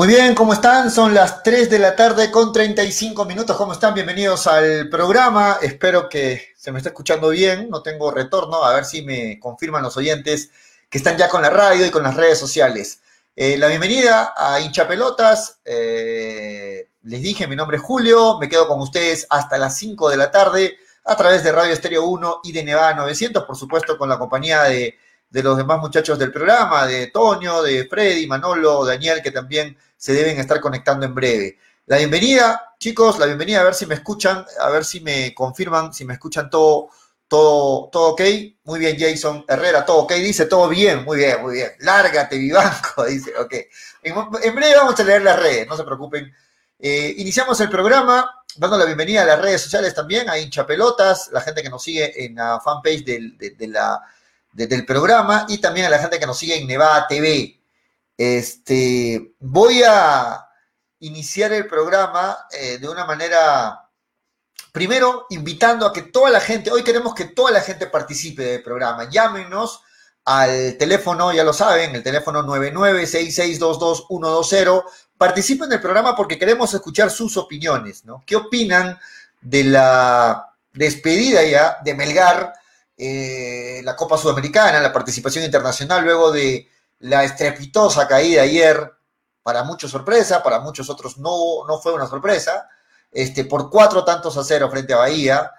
Muy bien, ¿cómo están? Son las 3 de la tarde con 35 minutos. ¿Cómo están? Bienvenidos al programa. Espero que se me esté escuchando bien. No tengo retorno. A ver si me confirman los oyentes que están ya con la radio y con las redes sociales. Eh, la bienvenida a Hincha Pelotas. Eh, les dije, mi nombre es Julio. Me quedo con ustedes hasta las 5 de la tarde a través de Radio Estéreo 1 y de Nevada 900, por supuesto, con la compañía de, de los demás muchachos del programa, de Toño, de Freddy, Manolo, Daniel, que también se deben estar conectando en breve. La bienvenida, chicos, la bienvenida, a ver si me escuchan, a ver si me confirman, si me escuchan todo, todo, todo ok. Muy bien, Jason Herrera, todo ok, dice todo bien, muy bien, muy bien. Lárgate, Vivanco, dice, ok. En, breve vamos a leer las redes, no se preocupen. Eh, iniciamos el programa dando la bienvenida a las redes sociales también, a hincha pelotas, la gente que nos sigue en la fanpage del, la, del programa y también a la gente que nos sigue en Nevada TV. Este, voy a iniciar el programa eh, de una manera, primero, invitando a que toda la gente, hoy queremos que toda la gente participe del programa. Llámenos al teléfono, ya lo saben, el teléfono 996622120. Participen del programa porque queremos escuchar sus opiniones, ¿no? ¿Qué opinan de la despedida ya de Melgar, eh, la Copa Sudamericana, la participación internacional luego de la estrepitosa caída ayer, para muchos sorpresa, para muchos otros no, no fue una sorpresa, este, por cuatro tantos a cero frente a Bahía,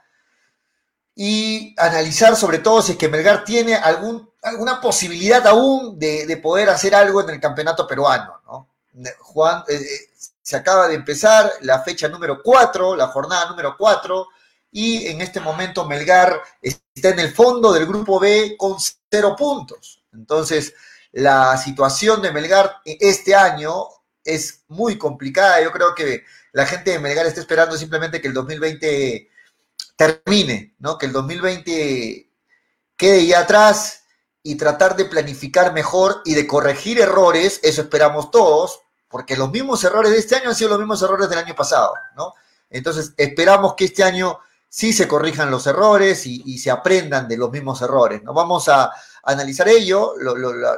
y analizar sobre todo si es que Melgar tiene algún, alguna posibilidad aún de, poder hacer algo en el campeonato peruano. ¿no? Juan, eh, eh, se acaba de empezar la fecha número cuatro, la jornada número cuatro, y en este momento Melgar está en el fondo del grupo B con cero puntos. Entonces, la situación de Melgar este año es muy complicada. Yo creo que la gente de Melgar está esperando simplemente que el 2020 termine, ¿no? Que el 2020 quede ya atrás y tratar de planificar mejor y de corregir errores, eso esperamos todos, porque los mismos errores de este año han sido los mismos errores del año pasado, ¿no? Entonces, esperamos que este año sí se corrijan los errores y, se aprendan de los mismos errores, ¿no? Vamos a, analizar ello,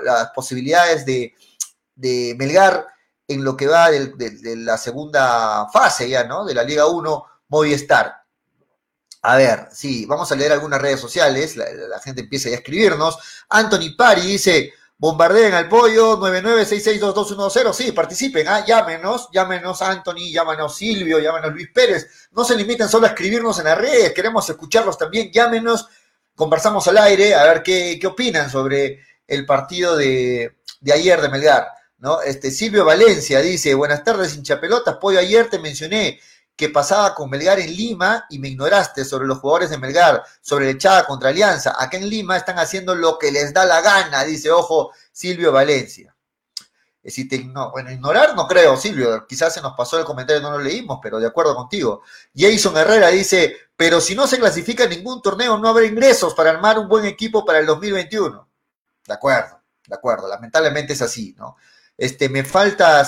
las posibilidades de, Melgar en lo que va de, la segunda fase ya, ¿no? De la Liga 1 Movistar. A ver, sí, vamos a leer algunas redes sociales, la, gente empieza ya a escribirnos. Anthony Pari dice, bombardeen al pollo, 99662210, sí, participen, ¿ah? llámenos, llámenos Anthony, llámenos Silvio, llámenos Luis Pérez, no se limiten solo a escribirnos en las redes, queremos escucharlos también, llámenos conversamos al aire a ver qué, opinan sobre el partido de, ayer de Melgar. ¿no? Este, Silvio Valencia dice, buenas tardes, hinchapelotas, pollo, ayer te mencioné que pasaba con Melgar en Lima y me ignoraste sobre los jugadores de Melgar, sobre la echada contra Alianza. Acá en Lima están haciendo lo que les da la gana, dice, ojo, Silvio Valencia. Si no, bueno, ignorar no creo, Silvio, quizás se nos pasó el comentario, no lo leímos, pero de acuerdo contigo. Jason Herrera dice, pero si no se clasifica ningún torneo, no habrá ingresos para armar un buen equipo para el 2021. De acuerdo, de acuerdo, lamentablemente es así, ¿no? Este, me falta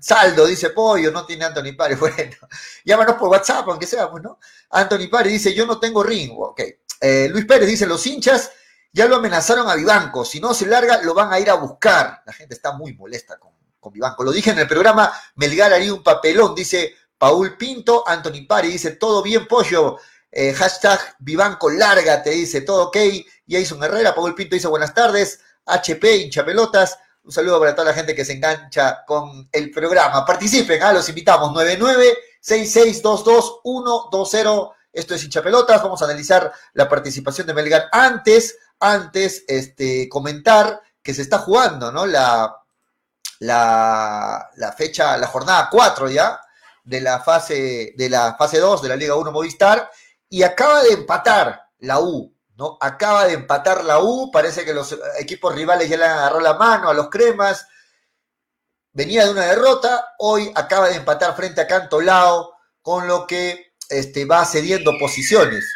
saldo, dice Pollo, no tiene Anthony Pari. Bueno, llámanos por WhatsApp, aunque sea, ¿no? Anthony Pari dice, yo no tengo ring, ok. Eh, Luis Pérez dice, los hinchas ya lo amenazaron a Vivanco, si no se larga, lo van a ir a buscar. La gente está muy molesta con, con Vivanco. Lo dije en el programa, Melgar haría un papelón, dice Paul Pinto, Anthony Pari dice, todo bien, pollo. Eh, hashtag Vivanco, lárgate, dice, todo ok. Jason Herrera, Paul Pinto dice, buenas tardes. HP, hincha pelotas. Un saludo para toda la gente que se engancha con el programa. Participen, ¿ah? los invitamos. 9966222120. Esto es hincha pelotas. Vamos a analizar la participación de Melgar. Antes, antes, este, comentar que se está jugando, ¿no? La, la, la fecha, la jornada 4 ya de la fase de la fase 2 de la Liga 1 Movistar y acaba de empatar la U, ¿no? Acaba de empatar la U, parece que los equipos rivales ya le han agarrado la mano a los cremas. Venía de una derrota, hoy acaba de empatar frente a Cantolao, con lo que este, va cediendo posiciones.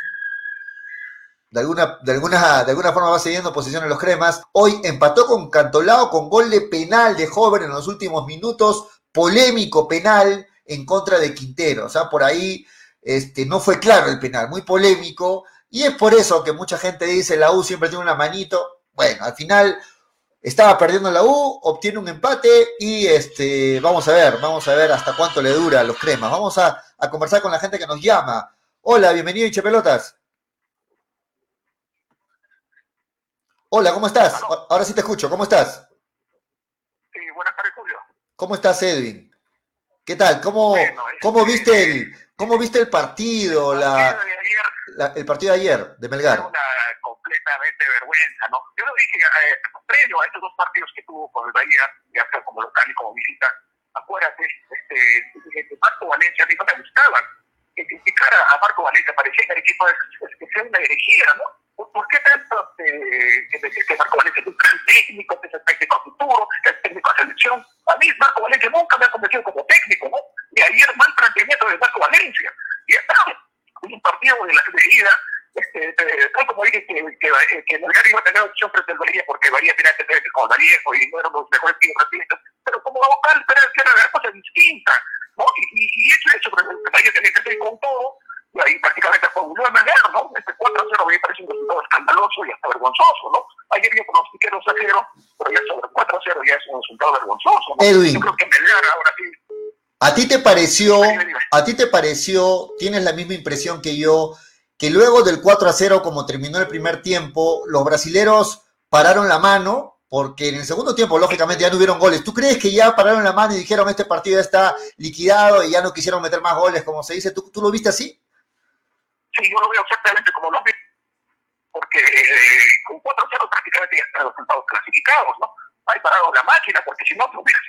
De alguna, de, de alguna forma va cediendo posiciones los cremas. Hoy empató con Cantolao con gol de penal de joven en los últimos minutos, polémico penal, en contra de Quintero. O sea, por ahí este, no fue claro el penal, muy polémico. Y es por eso que mucha gente dice la U siempre tiene una manito. Bueno, al final Estaba perdiendo la U, obtiene un empate y este, vamos a ver, vamos a ver hasta cuánto le dura a los cremas. Vamos a, conversar con la gente que nos llama. Hola, bienvenido Hinche Pelotas. Hola, ¿cómo estás? Ahora sí te escucho, ¿cómo estás? Sí, buenas tardes, Julio. ¿Cómo estás, Edwin? ¿Qué tal? ¿Cómo, ¿cómo viste el, cómo viste el partido, la, el partido de ayer de Melgar? Una completamente vergüenza, ¿no? Yo lo dije eh, previo a estos dos partidos que tuvo con el Bahía, ya sea como local y como visita, acuérdate, este, Marco Valencia, a mí no me gustaba que criticara a Marco Valencia, parecía que el equipo es, que sea una herejía, ¿no? ¿Por qué tanto eh, que decir que Marco Valencia es un gran técnico, que es el técnico futuro, que es técnico de selección? A mí Marco Valencia nunca me ha convencido como técnico, ¿no? Y ayer mal planteamiento de Marco Valencia. Y un partido de la ida este, tal como dije que, que, que Melgar iba a tener opción frente al Bahía porque Bahía tenía que tener con Vallejo y no eran los mejores brasileños, pero como local era, era una cosa distinta, ¿no? Y, y, eso es sobre el Bahía tenía que ser con todo, y ahí prácticamente fue un Melgar, ¿no? Este 4-0 me parece un resultado escandaloso y hasta vergonzoso, ¿no? Ayer yo pronostiqué 2-0, pero ya sobre 4-0 ya es un resultado vergonzoso, ¿no? Edwin. Yo creo que Melgar ahora sí ¿A ti te pareció, a ti te pareció, tienes la misma impresión que yo, que luego del 4 a 0, como terminó el primer tiempo, los brasileros pararon la mano, porque en el segundo tiempo, lógicamente, ya no hubieron goles. ¿Tú crees que ya pararon la mano y dijeron este partido ya está liquidado y ya no quisieron meter más goles, como se dice? ¿Tú, tú lo viste así? Sí, yo lo veo exactamente como lo vi, porque eh, con 4 a 0 prácticamente ya están los resultados clasificados, ¿no? Hay parado la máquina, porque si no, no hubiera,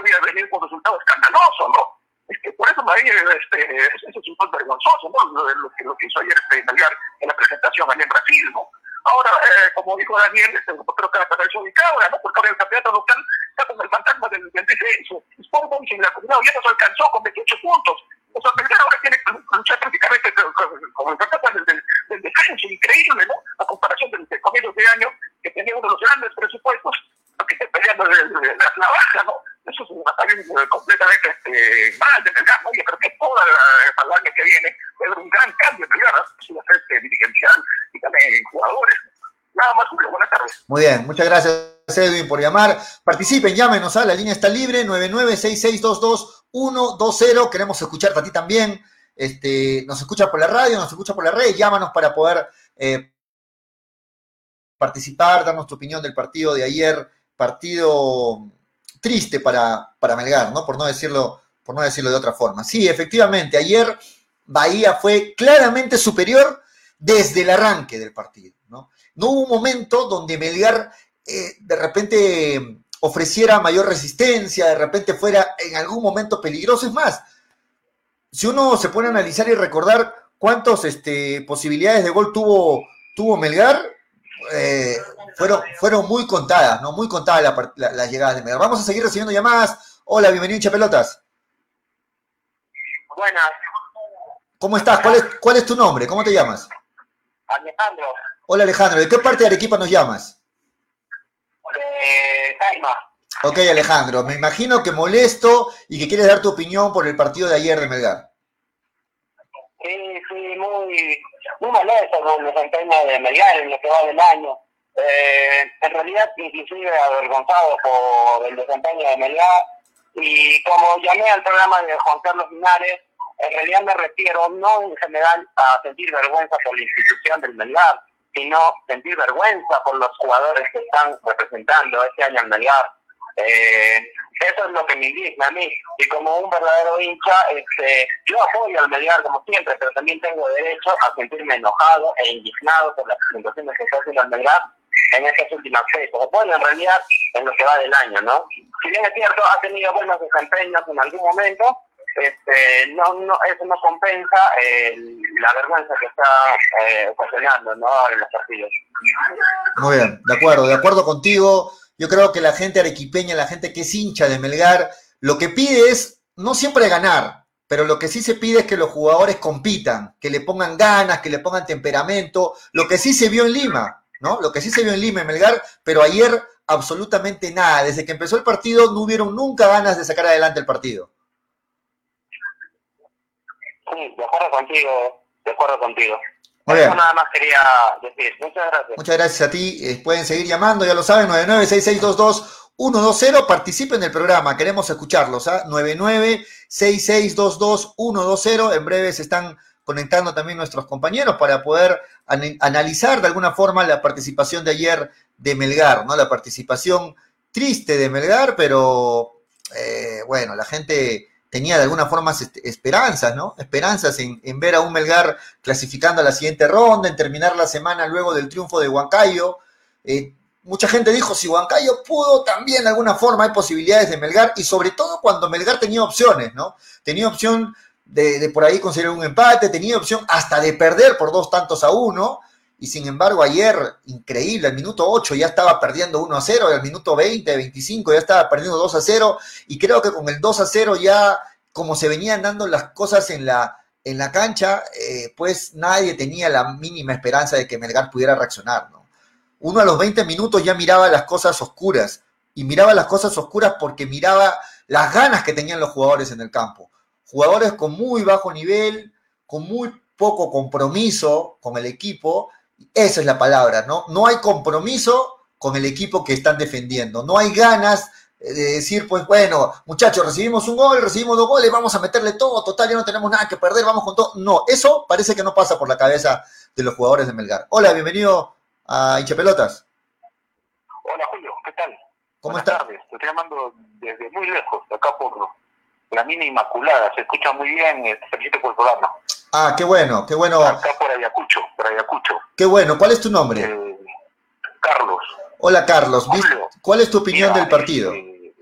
hubiera venido con resultado escandaloso, ¿no? por eso me este, ese resultado vergonzoso, ¿no? Lo, que, lo que hizo ayer este, en la presentación allá en Brasil. Ahora, eh, como dijo Daniel, este, creo que la cabeza cabra, ¿no? Porque ahora el campeonato local está con el fantasma del, del descenso. Sport Boys en la comunidad ya nos alcanzó con 28 puntos. O sea, Melgar ahora tiene que luchar prácticamente con el fantasma del, del, descenso, increíble, ¿no? A comparación del, del comienzo de año, que tenía uno de los grandes presupuestos, que está peleando la, la ¿no? Eso es un ataque completamente este, mal de Melgar, ¿no? Yo creo que toda la, el año que viene va haber un gran cambio en. Su este, dirigencial y también jugadores. Nada más, Julio, buenas tardes. Muy bien, muchas gracias, Edwin, por llamar. Participen, llámenos, a la línea está libre, 9966222120. Queremos escucharte a ti también. Este, nos escucha por la radio, nos escucha por la red, llámanos para poder eh, participar, darnos tu opinión del partido de ayer, partido triste para, para Melgar, ¿no? Por no decirlo, por no decirlo de otra forma. Sí, efectivamente, ayer Bahía fue claramente superior desde el arranque del partido, ¿no? No hubo un momento donde Melgar eh, de repente ofreciera mayor resistencia, de repente fuera en algún momento peligroso. Es más, si uno se pone a analizar y recordar cuántas este, posibilidades de gol tuvo, tuvo Melgar, eh, fueron, fueron muy contadas, ¿no? Muy contadas las llegadas de Melgar. Vamos a seguir recibiendo llamadas. Hola, bienvenido, hincha pelotas. Buenas. ¿Cómo estás? ¿Cuál es, ¿Cuál es tu nombre? ¿Cómo te llamas? Alejandro. Hola, Alejandro. ¿De qué parte de Arequipa nos llamas? Eh, Ok, Alejandro. Me imagino que molesto y que quieres dar tu opinión por el partido de ayer de Melgar. Sí, sí, muy, muy molesto con el desempeño de Melgar en lo que va del año. Eh, en realidad, inclusive avergonzado por el desempeño de Melgar. Y como llamé al programa de Juan Carlos Linares, en realidad me refiero no en general a sentir vergüenza por la institución del Melgar, sino sentir vergüenza por los jugadores que están representando este año al Melgar. Eh, eso es lo que me indigna a mí. Y como un verdadero hincha, este, yo apoyo al Melgar como siempre, pero también tengo derecho a sentirme enojado e indignado por las presentaciones que está haciendo el Melgar en estas últimas fechas. Bueno, en realidad, en lo que va del año, ¿no? Si bien es cierto, ha tenido buenos desempeños en algún momento, este, no, no, eso no compensa eh, la vergüenza que está eh, ocasionando ¿no? en los partidos. Muy bien, de acuerdo, de acuerdo contigo. Yo creo que la gente arequipeña, la gente que es hincha de Melgar, lo que pide es no siempre ganar, pero lo que sí se pide es que los jugadores compitan, que le pongan ganas, que le pongan temperamento, lo que sí se vio en Lima, ¿no? Lo que sí se vio en Lima, en Melgar, pero ayer absolutamente nada. Desde que empezó el partido no hubieron nunca ganas de sacar adelante el partido. Sí, de acuerdo contigo, de acuerdo contigo. Eso nada más quería decir. Muchas gracias. Muchas gracias a ti. Eh, pueden seguir llamando, ya lo saben, 996622 Participen en el programa, queremos escucharlos. ¿ah? 996622 En breve se están conectando también nuestros compañeros para poder analizar de alguna forma la participación de ayer de Melgar, ¿no? La participación triste de Melgar, pero eh, bueno, la gente tenía de alguna forma esperanzas, ¿no? Esperanzas en, ver a un Melgar clasificando a la siguiente ronda, en terminar la semana luego del triunfo de Huancayo. Eh, mucha gente dijo, si Huancayo pudo, también de alguna forma hay posibilidades de Melgar, y sobre todo cuando Melgar tenía opciones, ¿no? Tenía opción de, por ahí conseguir un empate, tenía opción hasta de perder por dos tantos a uno, y sin embargo ayer, increíble, al minuto 8 ya estaba perdiendo 1 a 0, y al minuto 20, 25 ya estaba perdiendo 2 a 0, y creo que con el 2 a 0 ya, como se venían dando las cosas en la, en la cancha, eh, pues nadie tenía la mínima esperanza de que Melgar pudiera reaccionar, ¿no? Uno a los 20 minutos ya miraba las cosas oscuras, y miraba las cosas oscuras porque miraba las ganas que tenían los jugadores en el campo. Jugadores con muy bajo nivel, con muy poco compromiso con el equipo, esa es la palabra, ¿no? No hay compromiso con el equipo que están defendiendo. No hay ganas de decir, pues bueno, muchachos, recibimos un gol, recibimos dos goles, vamos a meterle todo, total, ya no tenemos nada que perder, vamos con todo. No, eso parece que no pasa por la cabeza de los jugadores de Melgar. Hola, bienvenido a Hinche Pelotas. Hola, Julio, ¿qué tal? ¿Cómo estás? Tardes. Te estoy llamando desde muy lejos, acá por la mina Inmaculada, se escucha muy bien, eh, felicito por el programa. Ah, qué bueno, qué bueno. Acá por Ayacucho, por Ayacucho. Qué bueno, ¿cuál es tu nombre? Eh, Carlos. Hola Carlos, ¿cuál es tu opinión del partido? Eh,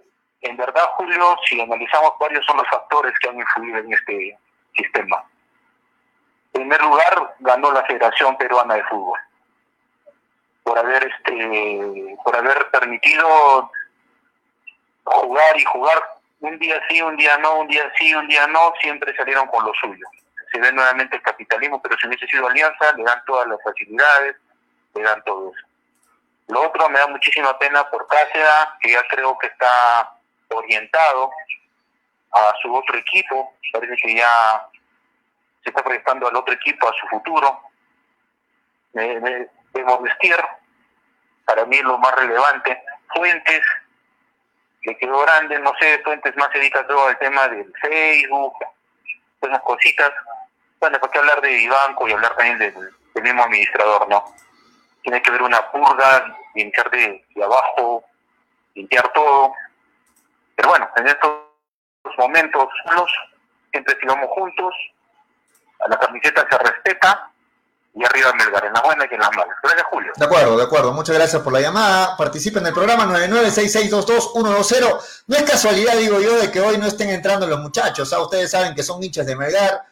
en verdad, Julio, si analizamos cuáles son los factores que han influido en este sistema. En primer lugar, ganó la Federación Peruana de Fútbol por haber este por haber permitido jugar y jugar un día sí, un día no, un día sí, un día no, siempre salieron con lo suyo se ve nuevamente el capitalismo, pero si hubiese sido alianza, le dan todas las facilidades, le dan todo eso. Lo otro me da muchísima pena por Cáceres, que ya creo que está orientado a su otro equipo, parece que ya se está proyectando al otro equipo, a su futuro. De, de, para mí lo más relevante. Fuentes, le quedó grande, no sé, Fuentes más dedica todo al tema del Facebook, esas cositas. Bueno, ¿por qué hablar de Ibanco y hablar también del, mismo administrador, no? Tiene que haber una purga, limpiar de, abajo, limpiar todo. Pero bueno, en estos momentos los siempre sigamos juntos, a la camiseta se respeta y arriba Melgar, en la buena y en las malas. Gracias, Julio. De acuerdo, de acuerdo. Muchas gracias por la llamada. Participen en el programa 9966222120. No es casualidad, digo yo, de que hoy no estén entrando los muchachos. ¿ah? Ustedes saben que son hinchas de Melgar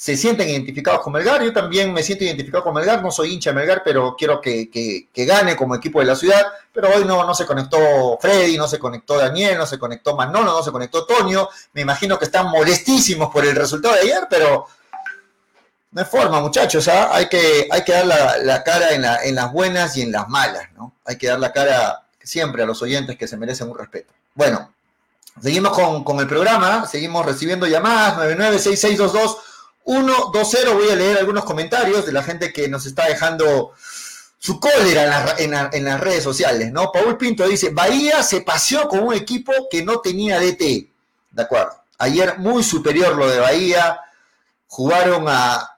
se sienten identificados con Melgar. Yo también me siento identificado con Melgar, no soy hincha de Melgar, pero quiero que, gane como equipo de la ciudad. Pero hoy no, no se conectó Freddy, no se conectó Daniel, no se conectó Manolo, no se conectó Toño. Me imagino que están molestísimos por el resultado de ayer, pero no hay forma, muchachos. ¿ah? Hay, que, hay que dar la, cara en, en, las buenas y en las malas, ¿no? Hay que dar la cara siempre a los oyentes que se merecen un respeto. Bueno, seguimos con, con el programa, seguimos recibiendo llamadas 996622 1-2-0, voy a leer algunos comentarios de la gente que nos está dejando su cólera en, las redes sociales, ¿no? Paul Pinto dice, Bahía se paseó con un equipo que no tenía DT. De acuerdo. Ayer muy superior lo de Bahía. Jugaron a,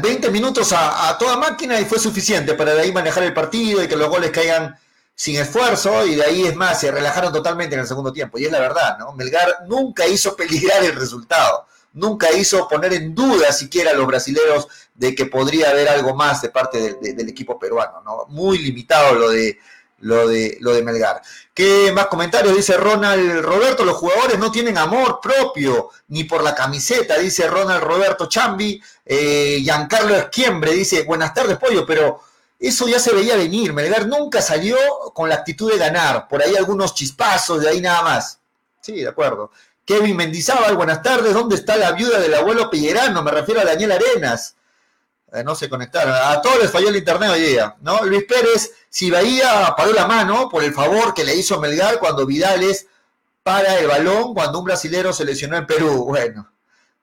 20 minutos a, toda máquina y fue suficiente para de ahí manejar el partido y que los goles caigan sin esfuerzo y de ahí es más, se relajaron totalmente en el segundo tiempo. Y es la verdad, ¿no? Melgar nunca hizo peligrar el resultado nunca hizo poner en duda siquiera a los brasileños de que podría haber algo más de parte del equipo peruano, ¿no? Muy limitado lo de, lo de, lo de Melgar. ¿Qué más comentarios? Dice Ronald Roberto, los jugadores no tienen amor propio ni por la camiseta, dice Ronald Roberto Chambi. Eh, Giancarlo Esquiembre dice, buenas tardes, pollo, pero eso ya se veía venir. Melgar nunca salió con la actitud de ganar. Por ahí algunos chispazos, de ahí nada más. Sí, de acuerdo. Kevin Mendizábal, buenas tardes. ¿Dónde está la viuda del abuelo Pellerano? Me refiero a Daniel Arenas. Eh, no se conectaron. A todos les falló el internet hoy día, ¿no? Luis Pérez, si Bahía paró la mano por el favor que le hizo Melgar cuando Vidales para el balón cuando un brasilero se lesionó en Perú. Bueno,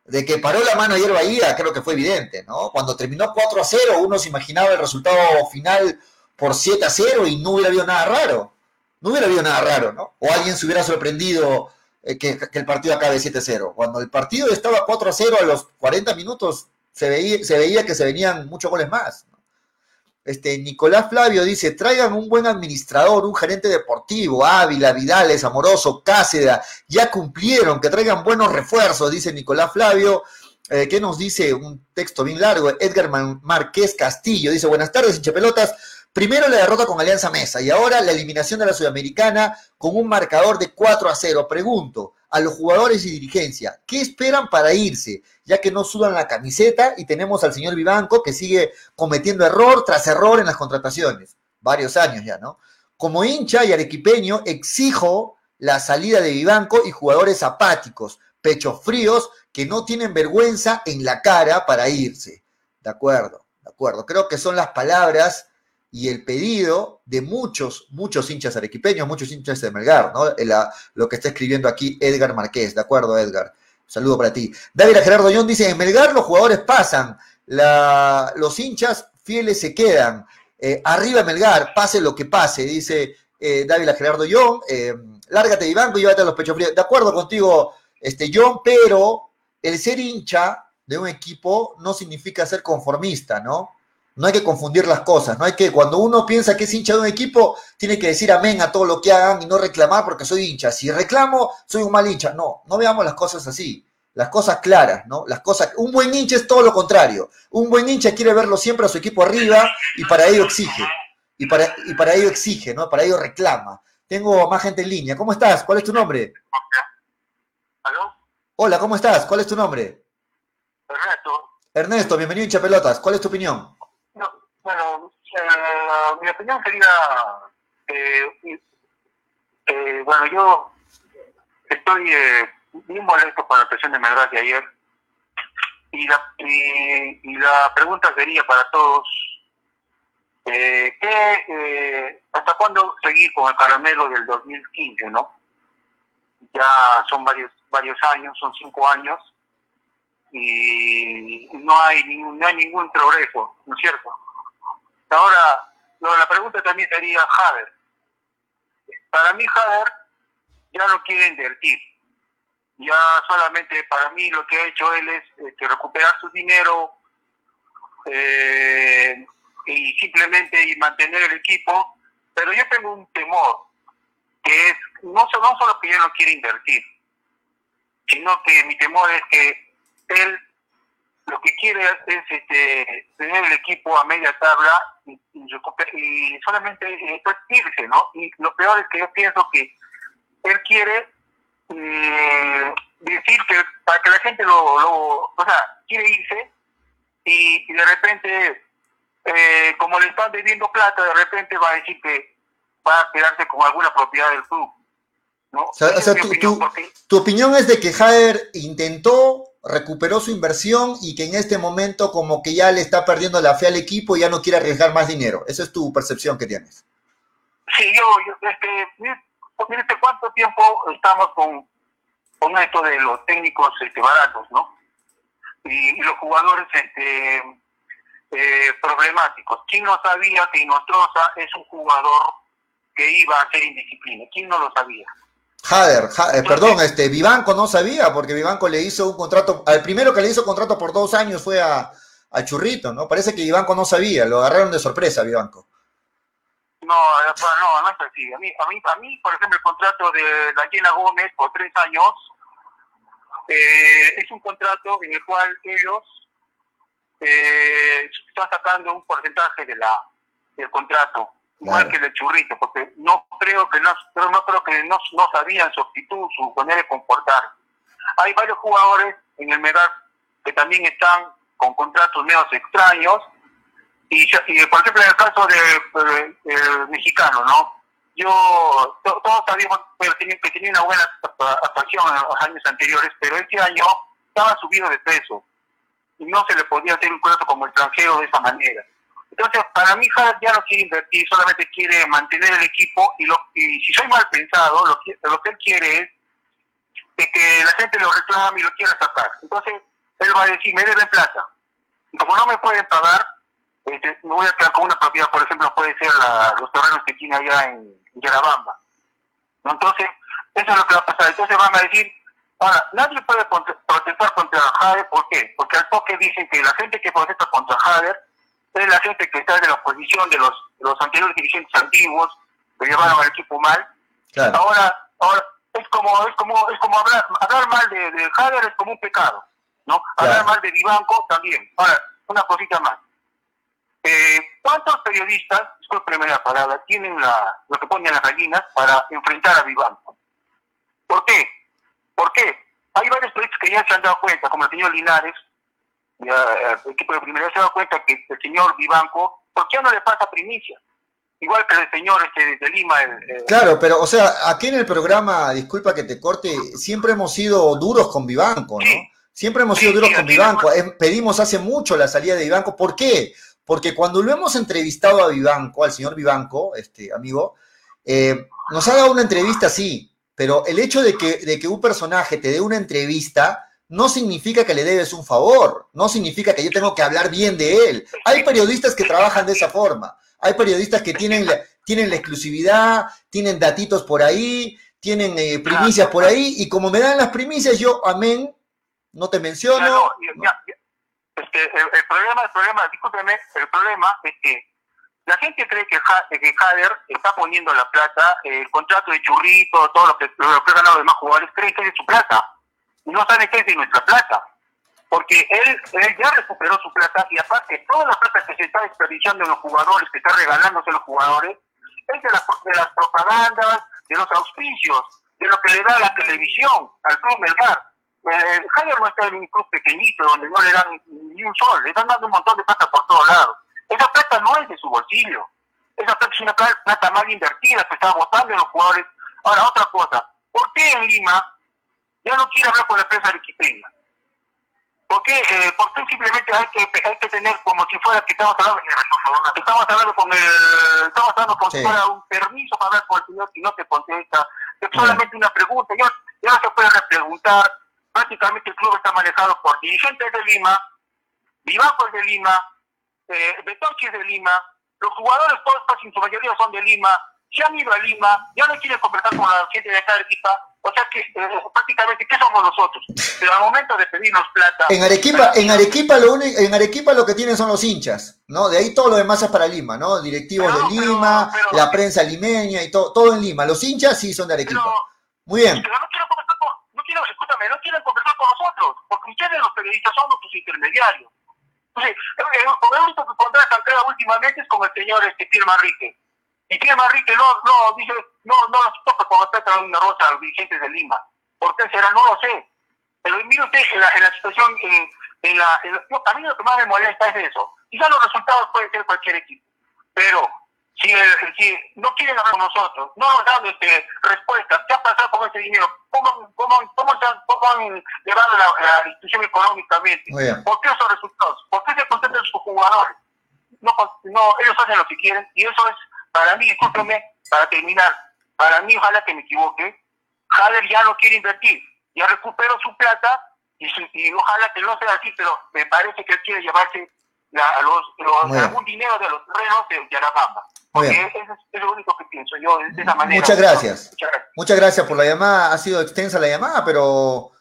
De que paró la mano ayer Bahía, creo que fue evidente, ¿no? Cuando terminó 4 a 0, uno se imaginaba el resultado final por 7 a 0 y no hubiera habido nada raro. No hubiera habido nada raro, ¿no? O alguien se hubiera sorprendido eh, que, el partido acabe 7 a 0. Cuando el partido estaba 4 a 0 a los 40 minutos, se veía, se veía que se venían muchos goles más. Este, Nicolás Flavio dice, traigan un buen administrador, un gerente deportivo, Ávila, Vidales, Amoroso, Cáceda, ya cumplieron, que traigan buenos refuerzos, dice Nicolás Flavio. Eh, ¿Qué nos dice? Un texto bien largo, Edgar Marqués Castillo, dice, buenas tardes, hincha pelotas. Primero la derrota con Alianza Mesa y ahora la eliminación de la Sudamericana con un marcador de 4 a 0. Pregunto a los jugadores y dirigencia, ¿qué esperan para irse? Ya que no sudan la camiseta y tenemos al señor Vivanco que sigue cometiendo error tras error en las contrataciones. Varios años ya, ¿no? Como hincha y arequipeño, exijo la salida de Vivanco y jugadores apáticos, pechos fríos, que no tienen vergüenza en la cara para irse. De acuerdo, de acuerdo. Creo que son las palabras y el pedido de muchos, muchos hinchas arequipeños, muchos hinchas de Melgar, ¿no? lo que está escribiendo aquí Edgar Marqués, ¿de acuerdo, Edgar? Saludo para ti. David Gerardo Young dice, en Melgar los jugadores pasan, los hinchas fieles se quedan. Eh, arriba Melgar, pase lo que pase, dice eh, David Gerardo Young. Eh, lárgate de banco y llévate a los pechos fríos. De acuerdo contigo, este, John, pero el ser hincha de un equipo no significa ser conformista, ¿no? No hay que confundir las cosas, no hay que, cuando uno piensa que es hincha de un equipo, tiene que decir amén a todo lo que hagan y no reclamar porque soy hincha. Si reclamo, soy un mal hincha. No, no veamos las cosas así. Las cosas claras, ¿no? Las cosas. Un buen hincha es todo lo contrario. Un buen hincha quiere verlo siempre a su equipo arriba y para ello exige. Y para, y para ello exige, ¿no? Para ello reclama. Tengo más gente en línea. ¿Cómo estás? ¿Cuál es tu nombre? ¿Aló? Hola, ¿cómo estás? ¿Cuál es tu nombre? Ernesto. Ernesto, bienvenido hincha pelotas. ¿Cuál es tu opinión? Eh, mi opinión sería, eh, bueno, yo estoy eh, bien molesto con la presión de Melgar de ayer y la, y, la pregunta sería para todos, eh, ¿qué, ¿hasta cuándo seguir con el caramelo del 2015, no? Ya son varios, varios años, son cinco años y no hay no hay ningún progreso, ¿no es cierto? Ahora, la pregunta también sería Hader. Para mí Hader ya no quiere invertir. Ya solamente para mí lo que ha hecho él es este, recuperar su dinero eh, y simplemente y mantener el equipo. Pero yo tengo un temor, que es no, no solo que ya no quiere invertir, sino que mi temor es que él lo que quiere es este, tener el equipo a media tabla y, y, solamente eh, pues, irse, ¿no? Y lo peor es que yo pienso que él quiere mm, decir que para que la gente lo, o sea, quiere irse y, de repente, eh, como le están debiendo plata, de repente va a decir que va a quedarse con alguna propiedad del club. ¿no? O sea, tu, tu, opinión es de que Jader intentó recuperó su inversión y que en este momento como que ya le está perdiendo la fe al equipo y ya no quiere arriesgar más dinero. Esa es tu percepción que tienes. Sí, yo, yo este, mire, cuánto tiempo estamos con, con esto de los técnicos este, baratos, ¿no? Y, los jugadores este, eh, problemáticos. ¿Quién no sabía que Inostroza es un jugador que iba a ser indisciplina? ¿Quién no lo sabía? Jader, eh, perdón, este, Vivanco no sabía, porque Vivanco le hizo un contrato, al primero que le hizo contrato por dos años fue a, Churrito, ¿no? Parece que Vivanco no sabía, lo agarraron de sorpresa, Vivanco. No, eh, no, no es así. A mí, a mí, a mí por ejemplo, el contrato de Daniela Gómez por tres años eh, es un contrato en el cual ellos están sacando un porcentaje de la del contrato igual que el churrito, porque no creo que no, no creo que no, no sabían su actitud, su manera de comportar. Hay varios jugadores en el Medar que también están con contratos medios extraños, y, por ejemplo en el caso del de, mexicano, ¿no? Yo, todos sabíamos que tenía una buena actuación en los años anteriores, pero este año estaba subido de peso y no se le podía hacer un contrato como extranjero de esa manera. Entonces, para mí ya no quiere invertir, solamente quiere mantener el equipo y, lo, y si soy mal pensado, lo que, lo que él quiere es que la gente lo reclame y lo quiera sacar. Entonces, él va a decir, me deben plata. Y como no me pueden pagar, este, me voy a quedar con una propiedad, por ejemplo, puede ser la, los terrenos que tiene allá en, Yarabamba. Entonces, eso es lo que va a pasar. Entonces van a decir, ahora, nadie puede protestar contra Jader, ¿por qué? Porque al toque dicen que la gente que protesta contra Jader es la gente que está de la oposición de los, los anteriores dirigentes antiguos, que llevaron al equipo mal. Ahora, ahora es como es como es como hablar, hablar mal de, de Jader es como un pecado, ¿no? Hablar mal de Vivanco también. Ahora, una cosita más. Eh, ¿Cuántos periodistas, disculpenme la palabra, tienen la, lo que ponen las gallinas para enfrentar a Vivanco? ¿Por qué? ¿Por qué? Hay varios periodistas que ya se han dado cuenta, como el señor Linares, el equipo de primera se dado cuenta que el señor Vivanco, ¿por qué no le pasa primicia? Igual que el señor este de Lima. Claro, pero, o sea, aquí en el programa, disculpa que te corte, siempre hemos sido duros con Vivanco, ¿no? Siempre hemos sido duros con Vivanco. Pedimos hace mucho la salida de Vivanco. ¿Por qué? Porque cuando lo hemos entrevistado a Vivanco, al señor Vivanco, este amigo, eh, nos ha dado una entrevista, sí, pero el hecho de que, de que un personaje te dé una entrevista no significa que le debes un favor, no significa que yo tengo que hablar bien de él. Hay periodistas que trabajan de esa forma, hay periodistas que tienen la, tienen la exclusividad, tienen datitos por ahí, tienen eh, primicias por ahí, y como me dan las primicias, yo, amén, no te menciono. Este, el, problema, el problema, discúlpeme, el problema es que la gente cree que, que Jader está poniendo la plata, el contrato de churrito, todo lo que, lo que ha ganado de más jugadores, creen que es su plata no sabe qué es de nuestra plata. Porque él, él ya recuperó su plata y aparte toda la plata que se está desperdiciando en los jugadores, que está regalándose a los jugadores, es de, las propagandas, de los auspicios, de lo que le da la televisión al club Melgar. Eh, Javier no está en un club pequeñito donde no le dan ni un sol, le están dando un montón de plata por todos lados. Esa plata no es de su bolsillo. Esa plata es una plata mal invertida que está votando en los jugadores. Ahora, otra cosa. ¿Por qué en Lima ya no quiere hablar con la prensa arequipeña. ¿Por qué? Eh, porque simplemente hay que, hay que tener como si fuera que estamos hablando, estamos hablando con el, estamos hablando con si fuera un permiso para hablar con el señor y no te contesta. Es solamente una pregunta, ya, ya no se puede preguntar. Prácticamente el club está manejado por dirigentes de Lima, Vivanco es de Lima, eh, es de Lima, los jugadores todos casi en su mayoría son de Lima, se han ido a Lima, ya no quieren conversar con la gente de acá de o sea que eh, prácticamente, ¿qué somos nosotros? Pero al momento de pedirnos plata... En Arequipa, en Arequipa, lo, único, en Arequipa lo que tienen son los hinchas, ¿no? De ahí todo lo demás es para Lima, ¿no? Directivos de Lima, la prensa limeña y todo, todo en Lima. Los hinchas sí son de Arequipa. Muy bien. Pero no quiero conversar con, no quiero, escúchame, no quieren conversar con nosotros, porque ustedes los periodistas son nuestros intermediarios. Entonces, el, único que contratan últimamente es con el señor este, Pierre Manrique y Pierre Manrique no, no, dice, no, no nos toca cuando está una rosa a los dirigentes de Lima. ¿Por qué será? No lo sé. Pero mire usted en la, en la situación, en, en la, a mí lo que más me molesta es eso. Quizás los resultados pueden ser cualquier equipo, pero si, si no quieren hablar con nosotros, no nos dan este, respuestas, ¿qué ha pasado con ese dinero? ¿Cómo, cómo, cómo, cómo han llevado la, la institución económicamente? ¿Por qué esos resultados? ¿Por qué se concentran sus jugadores? No, no, ellos hacen lo que quieren y eso es para mí, discúlpeme, para terminar, para mí, ojalá que me equivoque, Jader ya no quiere invertir, ya recuperó su plata y, ojalá que no sea así, pero me parece que él quiere llevarse los, algún dinero de los terrenos de Yarabamba. Porque eso es, lo único que pienso yo, de esa manera. Muchas gracias. Muchas gracias. por la llamada. Ha sido extensa la llamada, pero,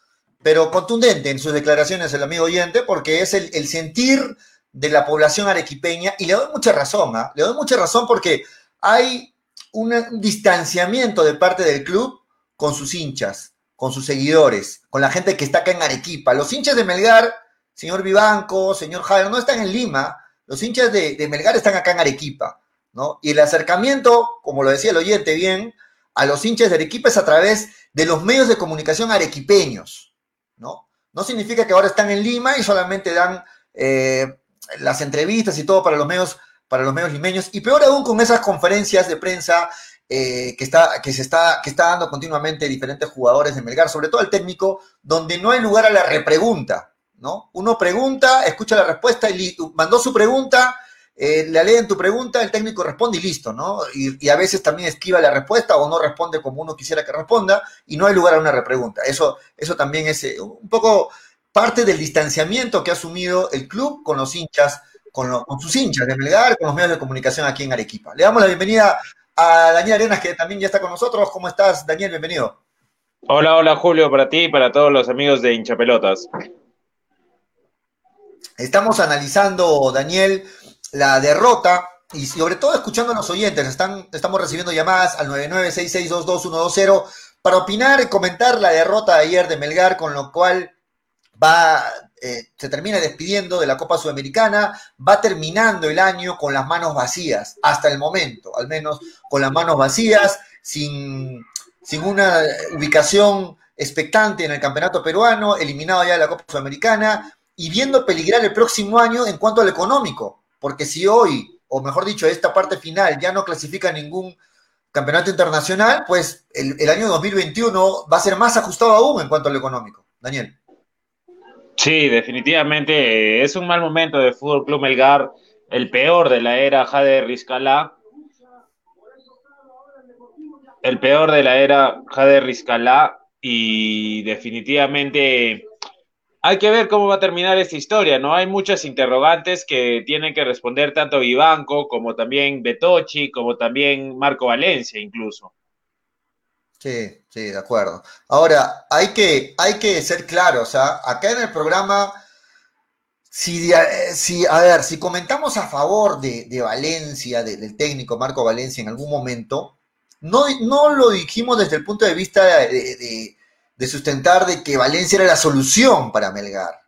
pero contundente en sus declaraciones el amigo oyente, porque es el, el sentir de la población arequipeña y le doy mucha razón, ¿ah? le doy mucha razón porque hay un distanciamiento de parte del club con sus hinchas, con sus seguidores, con la gente que está acá en Arequipa. Los hinchas de Melgar, señor Vivanco, señor Javier, no están en Lima, los hinchas de, Melgar están acá en Arequipa, ¿no? Y el acercamiento, como lo decía el oyente bien, a los hinchas de Arequipa es a través de los medios de comunicación arequipeños, ¿no? No significa que ahora están en Lima y solamente dan eh, las entrevistas y todo para los medios para los medios limeños, y peor aún con esas conferencias de prensa eh, que, está, que, se está, que está dando continuamente diferentes jugadores de Melgar, sobre todo el técnico, donde no hay lugar a la repregunta, ¿no? Uno pregunta, escucha la respuesta y mandó su pregunta, eh, le leen tu pregunta, el técnico responde y listo, ¿no? Y, a veces también esquiva la respuesta o no responde como uno quisiera que responda y no hay lugar a una repregunta. Eso, eso también es eh, un poco parte del distanciamiento que ha asumido el club con los hinchas, con, sus hinchas de Melgar, con los medios de comunicación aquí en Arequipa. Le damos la bienvenida a Daniel Arenas, que también ya está con nosotros. ¿Cómo estás, Daniel? Bienvenido. Hola, hola Julio, para ti y para todos los amigos de Hinchapelotas. Estamos analizando, Daniel, la derrota y sobre todo escuchando a los oyentes. Están, estamos recibiendo llamadas al 9966222120 para opinar y comentar la derrota de ayer de Melgar, con lo cual va, eh, se termina despidiendo de la Copa Sudamericana, va terminando el año con las manos vacías, hasta el momento, al menos con las manos vacías, sin, sin una ubicación expectante en el campeonato peruano, eliminado ya de la Copa Sudamericana, y viendo peligrar el próximo año en cuanto al económico, porque si hoy, o mejor dicho, esta parte final ya no clasifica ningún campeonato internacional, pues el, el año 2021 va a ser más ajustado aún en cuanto al económico. Daniel. Sí, definitivamente es un mal momento de Fútbol Club Melgar, el peor de la era Jade Rizcalá. El peor de la era Jade Rizcalá y definitivamente hay que ver cómo va a terminar esta historia, ¿no? Hay muchas interrogantes que tienen que responder tanto Vivanco como también Betochi, como también Marco Valencia incluso. Sí, sí, de acuerdo. Ahora, hay que, hay que ser claros, ¿ah? acá en el programa, si, si, a ver, si comentamos a favor de, Valencia, del técnico Marco Valencia en algún momento, no, no lo dijimos desde el punto de vista de de sustentar de que Valencia era la solución para Melgar.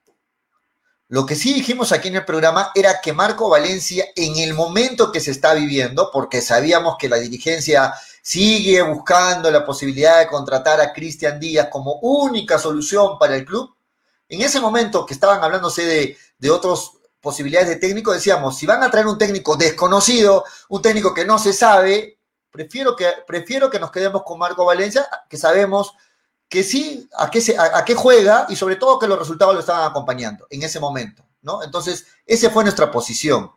Lo que sí dijimos aquí en el programa era que Marco Valencia, en el momento que se está viviendo, porque sabíamos que la dirigencia sigue buscando la posibilidad de contratar a Cristian Díaz como única solución para el club, en ese momento que estaban hablándose de, de otras posibilidades de técnico, decíamos, si van a traer un técnico desconocido, un técnico que no se sabe, prefiero que, prefiero que nos quedemos con Marco Valencia, que sabemos que sí, a qué, se, a, qué juega y sobre todo que los resultados lo estaban acompañando en ese momento, ¿no? Entonces, esa fue nuestra posición,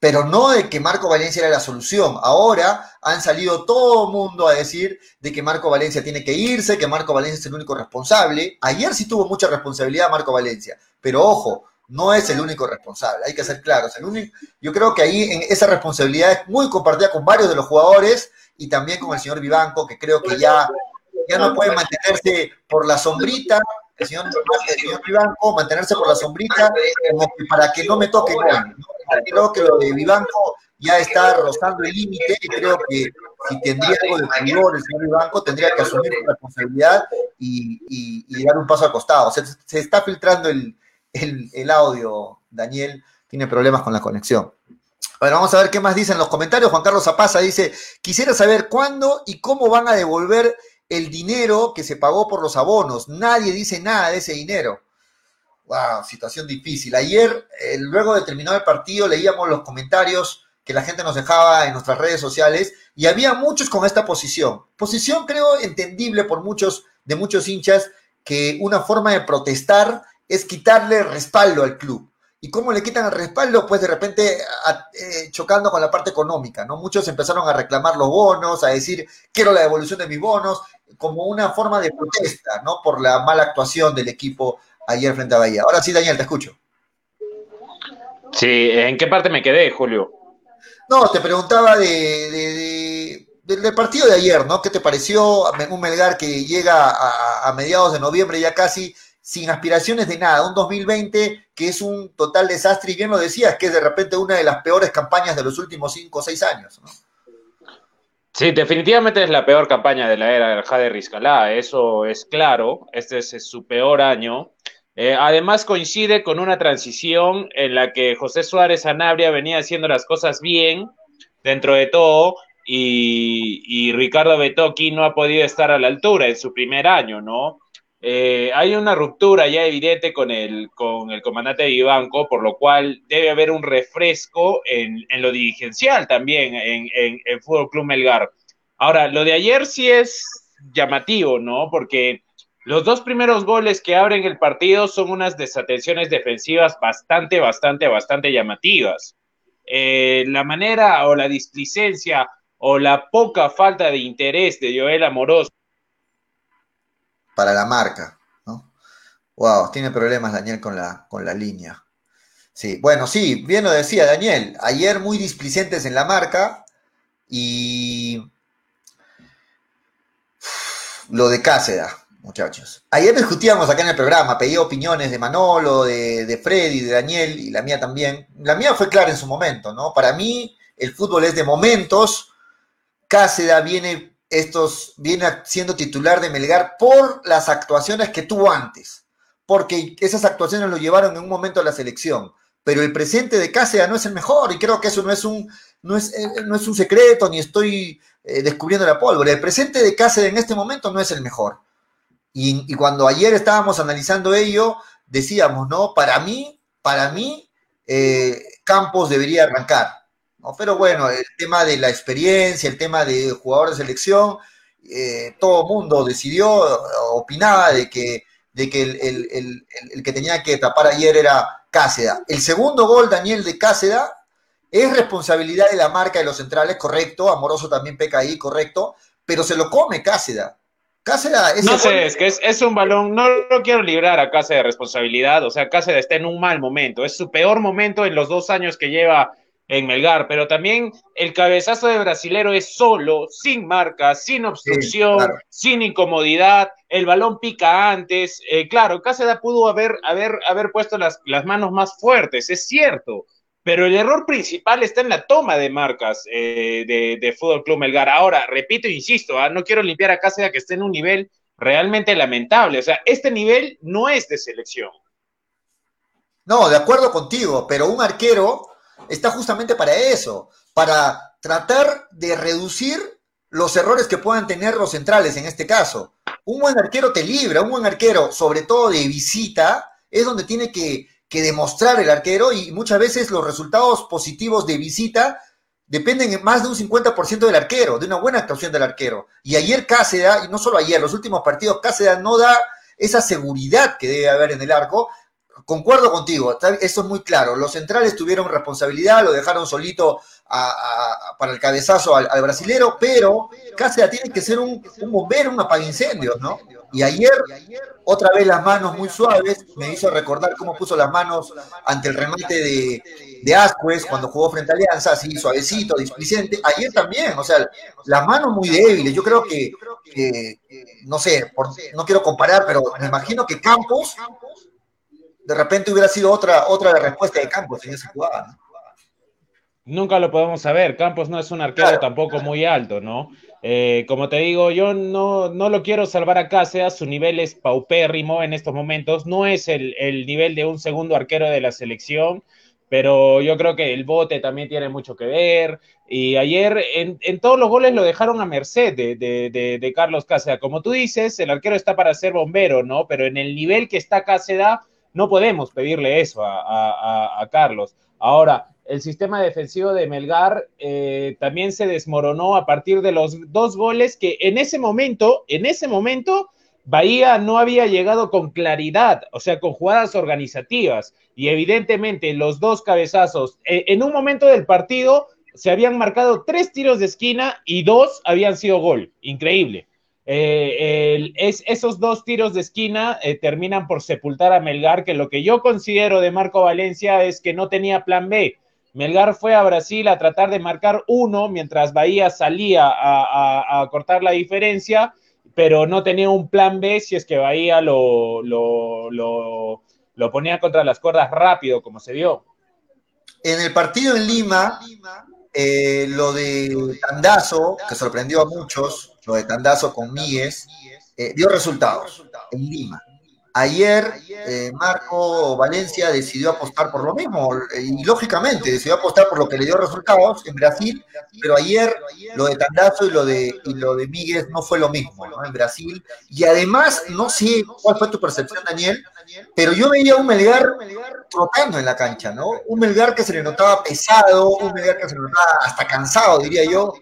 pero no de que Marco Valencia era la solución. Ahora han salido todo el mundo a decir de que Marco Valencia tiene que irse, que Marco Valencia es el único responsable. Ayer sí tuvo mucha responsabilidad Marco Valencia, pero ojo, no es el único responsable, hay que ser claros. El único, yo creo que ahí en esa responsabilidad es muy compartida con varios de los jugadores y también con el señor Vivanco, que creo que ya ya no puede mantenerse por la sombrita, el señor, Vivanco, mantenerse por la sombrita para que no me toque ¿no? Creo que lo de Vivanco ya está rozando el límite y creo que si tendría algo de figura el señor Vivanco, tendría que asumir la responsabilidad y, dar un paso al costado. Se, está filtrando el, el, audio, Daniel tiene problemas con la conexión. Bueno, vamos a ver qué más dicen los comentarios. Juan Carlos Zapaza dice, quisiera saber cuándo y cómo van a devolver el dinero que se pagó por los abonos. Nadie dice nada de ese dinero. Wow, situación difícil. Ayer, eh, luego de terminar el partido, leíamos los comentarios que la gente nos dejaba en nuestras redes sociales y había muchos con esta posición. Posición creo entendible por muchos de muchos hinchas que una forma de protestar es quitarle respaldo al club. ¿Y cómo le quitan el respaldo? Pues de repente eh, chocando con la parte económica, ¿no? Muchos empezaron a reclamar los bonos, a decir, quiero la devolución de mis bonos, como una forma de protesta, ¿no? Por la mala actuación del equipo ayer frente a Bahía. Ahora sí, Daniel, te escucho. Sí, ¿en qué parte me quedé, Julio? No, te preguntaba de, del partido de ayer, ¿no? ¿Qué te pareció un Melgar que llega a, a mediados de noviembre ya casi sin aspiraciones de nada, un 2020 que es un total desastre y bien lo decías, que es de repente una de las peores campañas de los últimos cinco o seis años. ¿no? Sí, definitivamente es la peor campaña de la era del Jade Rizcalá, eso es claro, este es su peor año. Eh, además coincide con una transición en la que José Suárez Anabria venía haciendo las cosas bien dentro de todo y, Ricardo Betoki no ha podido estar a la altura en su primer año, ¿no? Eh, hay una ruptura ya evidente con el, con el comandante de Ibanco, por lo cual debe haber un refresco en, lo dirigencial también en, en, Fútbol Club Melgar. Ahora, lo de ayer sí es llamativo, ¿no? Porque los dos primeros goles que abren el partido son unas desatenciones defensivas bastante, bastante, bastante llamativas. Eh, la manera o la displicencia o la poca falta de interés de Joel Amoroso para la marca, ¿no? Wow, tiene problemas Daniel con la, con la línea. Sí, bueno, sí, bien lo decía Daniel. Ayer muy displicentes en la marca y lo de Cáceda, muchachos. Ayer discutíamos acá en el programa, pedí opiniones de Manolo, de, Freddy, de Daniel y la mía también. La mía fue clara en su momento, ¿no? Para mí el fútbol es de momentos. Cáceda viene, estos, viene siendo titular de Melgar por las actuaciones que tuvo antes, porque esas actuaciones lo llevaron en un momento a la selección. Pero el presente de Cáceda no es el mejor y creo que eso no es un, no es, eh, no es un secreto ni estoy eh, descubriendo la pólvora. El presente de Cáceres en este momento no es el mejor. Y, cuando ayer estábamos analizando ello, decíamos, ¿no? Para mí, para mí, eh, Campos debería arrancar. ¿no? Pero bueno, el tema de la experiencia, el tema de jugador de selección, eh, todo mundo decidió, opinaba de que, de que el, el, que tenía que tapar ayer era Cáceda. El segundo gol, Daniel, de Cáceda, es responsabilidad de la marca de los centrales, correcto. Amoroso también peca ahí, correcto. Pero se lo come Cáceda. Cáceda es. No sé, es que es, un balón. No lo quiero librar a Cáceda de responsabilidad. O sea, Cáceda está en un mal momento. Es su peor momento en los dos años que lleva en Melgar. Pero también el cabezazo de brasilero es solo, sin marca, sin obstrucción, sin incomodidad. El balón pica antes. Eh, claro, Cáceda pudo haber, haber, haber puesto las, las manos más fuertes, es cierto pero el error principal está en la toma de marcas eh, de, Fútbol Club Melgar. Ahora, repito e insisto, ¿ah? no quiero limpiar a Cáceres que esté en un nivel realmente lamentable. O sea, este nivel no es de selección. No, de acuerdo contigo, pero un arquero está justamente para eso, para tratar de reducir los errores que puedan tener los centrales en este caso. Un buen arquero te libra, un buen arquero, sobre todo de visita, es donde tiene que que demostrar el arquero y muchas veces los resultados positivos de visita dependen más de un 50% del arquero, de una buena actuación del arquero. Y ayer Cáceres, y no solo ayer, los últimos partidos, Cáceres no da esa seguridad que debe haber en el arco. Concuerdo contigo, eso es muy claro. Los centrales tuvieron responsabilidad, lo dejaron solito para el cabezazo al, brasilero, pero Cáceres tiene que ser un, un bombero, un apagincendios, ¿no? Y ayer, otra vez las manos muy suaves, me hizo recordar cómo puso las manos ante el remate de, de Ascuez cuando jugó frente a Alianza, así suavecito, displicente. Ayer también, o sea, las manos muy débiles. Yo creo que, no sé, no quiero comparar, pero me imagino que Campos de repente hubiera sido otra, otra respuesta de Campos en esa jugada. Nunca lo podemos saber. Campos no es un arquero tampoco muy alto, ¿no? Eh, como te digo, yo no, no lo quiero salvar a Cáceres, su nivel es paupérrimo en estos momentos, no es el, nivel de un segundo arquero de la selección, pero yo creo que el bote también tiene mucho que ver. Y ayer en, todos los goles lo dejaron a merced de, Carlos Cáceres. Como tú dices, el arquero está para ser bombero, ¿no? Pero en el nivel que está Cáceres, no podemos pedirle eso a Carlos. Ahora, el sistema defensivo de Melgar eh, también se desmoronó a partir de los dos goles que en ese momento, en ese momento, Bahía no había llegado con claridad, o sea, con jugadas organizativas. Y evidentemente los dos cabezazos, eh, en un momento del partido se habían marcado tres tiros de esquina y dos habían sido gol. Increíble. Eh, es, esos dos tiros de esquina terminan por sepultar a Melgar, que lo que yo considero de Marco Valencia es que no tenía plan B. Melgar fue a Brasil a tratar de marcar uno mientras Bahía salía a, cortar la diferencia, pero no tenía un plan B si es que Bahía lo, lo, ponía contra las cuerdas rápido, como se dio. En el partido en Lima, eh, lo de Tandazo, que sorprendió a muchos, lo de Tandazo con Míguez, eh, dio resultados en Lima. Ayer eh, Marco Valencia decidió apostar por lo mismo y lógicamente decidió apostar por lo que le dio resultados en Brasil, pero ayer lo de Tandazo y lo de, y lo de Míguez no fue lo mismo en Brasil. Y además, no sé cuál fue tu percepción, Daniel, pero yo veía un Melgar trotando en la cancha, ¿no? Un Melgar que se le notaba pesado, un Melgar que se le notaba hasta cansado, diría yo.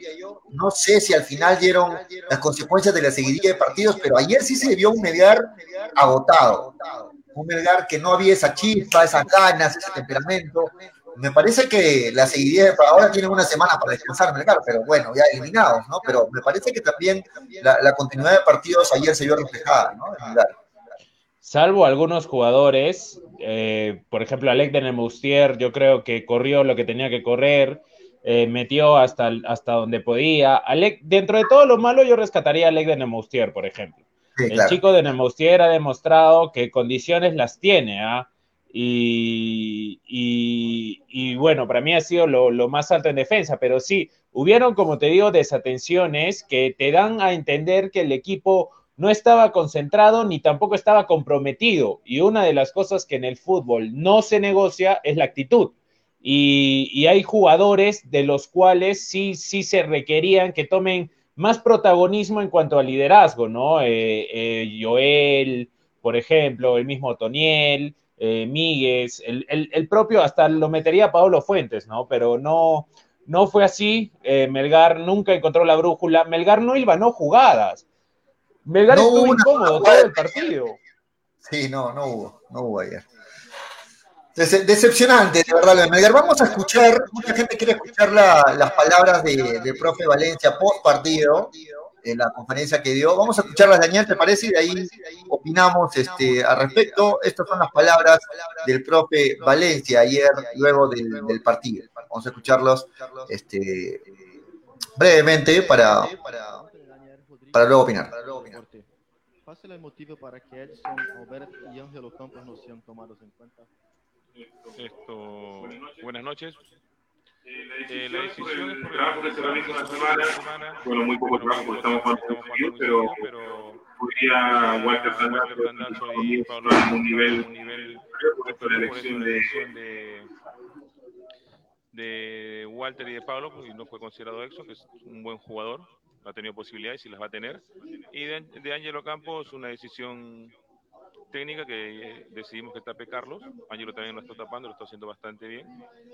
No sé si al final dieron las consecuencias de la seguidilla de partidos, pero ayer sí se vio un Melgar agotado. Un Melgar que no había esa chispa, esas ganas, ese temperamento. Me parece que la seguidilla para ahora tienen una semana para descansar Melgar, pero bueno, ya eliminados, ¿no? Pero me parece que también la, continuidad de partidos ayer se vio reflejada, ¿no? salvo algunos jugadores, eh, por ejemplo, Alec de Nemoustier, yo creo que corrió lo que tenía que correr, eh, metió hasta, hasta donde podía. Alec, dentro de todo lo malo, yo rescataría a Alec de Nemoustier, por ejemplo. el chico de Nemoustier ha demostrado que condiciones las tiene, ¿ah? Y, y, bueno, para mí ha sido lo, lo, más alto en defensa, pero sí, hubieron, como te digo, desatenciones que te dan a entender que el equipo no estaba concentrado ni tampoco estaba comprometido. Y una de las cosas que en el fútbol no se negocia es la actitud. Y, hay jugadores de los cuales sí, sí se requerían que tomen más protagonismo en cuanto al liderazgo, ¿no? Eh, eh, Joel, por ejemplo, el mismo Toniel, eh, Míguez, el, propio, hasta lo metería Pablo Fuentes, ¿no? Pero no, no fue así. Melgar nunca encontró la brújula. Melgar no iba, no jugadas. Melgar estuvo incómodo todo el partido. Sí, no, no hubo, no hubo ayer. Decepcionante, de verdad, de Melgar. Vamos a escuchar, mucha gente quiere escuchar las palabras del de profe Valencia post partido, en la conferencia que dio. Vamos a escucharlas, Daniel, ¿te parece? Y de ahí opinamos este, al respecto. Estas son las palabras del profe Valencia ayer, luego del, partido. Vamos a escucharlos este, brevemente para, para luego opinar. ¿Cuál es el motivo para que Edson, Alberto y Ángelo Campos no sean tomados en cuenta? Esto, buenas noches. Eh, la decisión es por el trabajo que se realiza esta semana. Bueno, muy poco trabajo porque estamos jugando seguido, pero, pero podría Walter Tandazo y Pablo un nivel, un nivel por la elección de, de Walter y de Pablo, y no fue considerado Exo, que es un buen jugador ha tenido posibilidades y las va a tener. Y de, de Ángelo Campos, una decisión técnica que eh, decidimos que tape Carlos. Ángelo también lo está tapando, lo está haciendo bastante bien.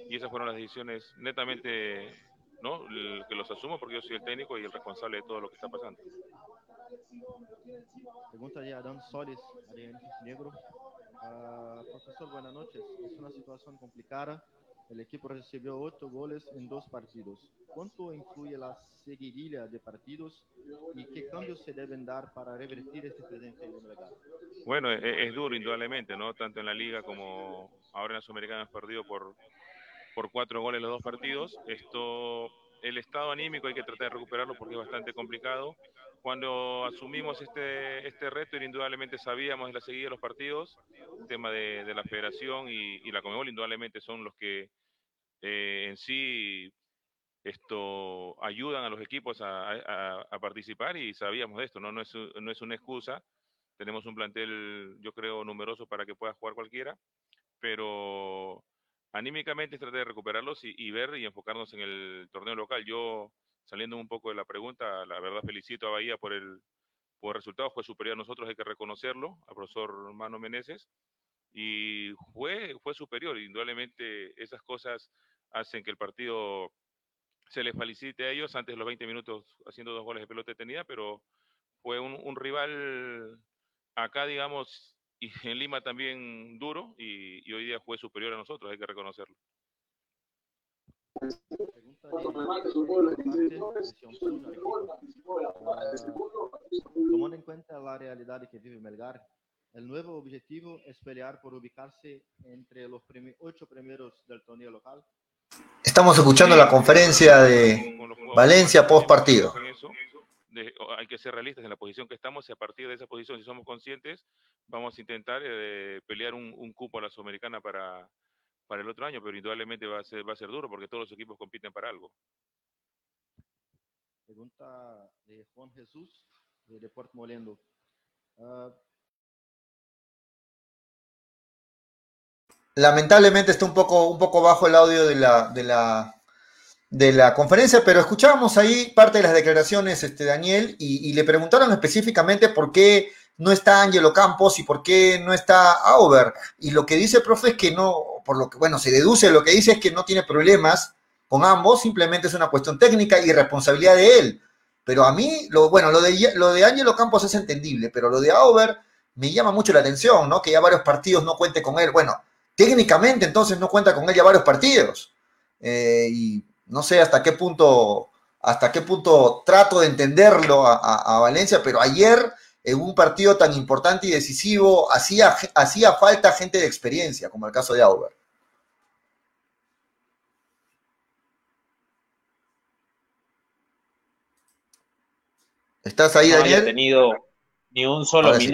Y esas fueron las decisiones netamente ¿no? que los asumo porque yo soy el técnico y el responsable de todo lo que está pasando. Pregunta de Adán Solis, Negro. Uh, profesor, buenas noches. Es una situación complicada el equipo recibió ocho goles en dos partidos. ¿Cuánto influye la seguidilla de partidos y qué cambios se deben dar para revertir este presente Bueno, es, es, duro indudablemente, ¿no? Tanto en la liga como ahora en la Sudamericana hemos perdido por, por cuatro goles los dos partidos. Esto, el estado anímico hay que tratar de recuperarlo porque es bastante complicado. Cuando asumimos este, este reto, indudablemente sabíamos de la seguida de los partidos, el tema de, la federación y, la Comebol, indudablemente son los que eh, en sí esto ayudan a los equipos a, participar y sabíamos de esto, ¿no? No, es, no es una excusa. Tenemos un plantel, yo creo, numeroso para que pueda jugar cualquiera, pero anímicamente tratar de recuperarlos y, y, ver y enfocarnos en el torneo local. Yo saliendo un poco de la pregunta, la verdad felicito a Bahía por el, por el resultado, fue superior a nosotros, hay que reconocerlo, al profesor Mano Meneses, y fue, fue superior, indudablemente esas cosas hacen que el partido se les felicite a ellos, antes de los 20 minutos haciendo dos goles de pelota detenida, pero fue un, un rival acá, digamos, y en Lima también duro, y, y hoy día fue superior a nosotros, hay que reconocerlo. Tomando en cuenta la realidad que vive Melgar, el nuevo objetivo es pelear por ubicarse entre los ocho primeros del torneo local. Estamos escuchando la conferencia de Valencia post partido. hay que ser realistas en la posición que estamos y a partir de esa posición, si somos conscientes, vamos a intentar eh, pelear un, un, cupo a la Sudamericana para, para el otro año, pero indudablemente va a ser, va a ser duro porque todos los equipos compiten para algo. Pregunta de Juan Jesús de Puerto Molendo. Uh... Lamentablemente está un poco, un poco bajo el audio de la, de la, de la conferencia, pero escuchábamos ahí parte de las declaraciones, este, Daniel, y, le preguntaron específicamente por qué no está Angelo Campos y por qué no está Auber. Y lo que dice el profe es que no, por lo que, bueno, se deduce, lo que dice es que no tiene problemas con ambos, simplemente es una cuestión técnica y responsabilidad de él. Pero a mí, lo, bueno, lo de, lo de Campos es entendible, pero lo de Auber me llama mucho la atención, ¿no? Que ya varios partidos no cuente con él. Bueno, técnicamente entonces no cuenta con él ya varios partidos. Eh, y no sé hasta qué punto, hasta qué punto trato de entenderlo a Valencia, pero ayer en un partido tan importante y decisivo hacía, hacía falta gente de experiencia, como el caso de Auber. ¿Estás ahí, no Daniel? No tenido ni un solo Ahora sí.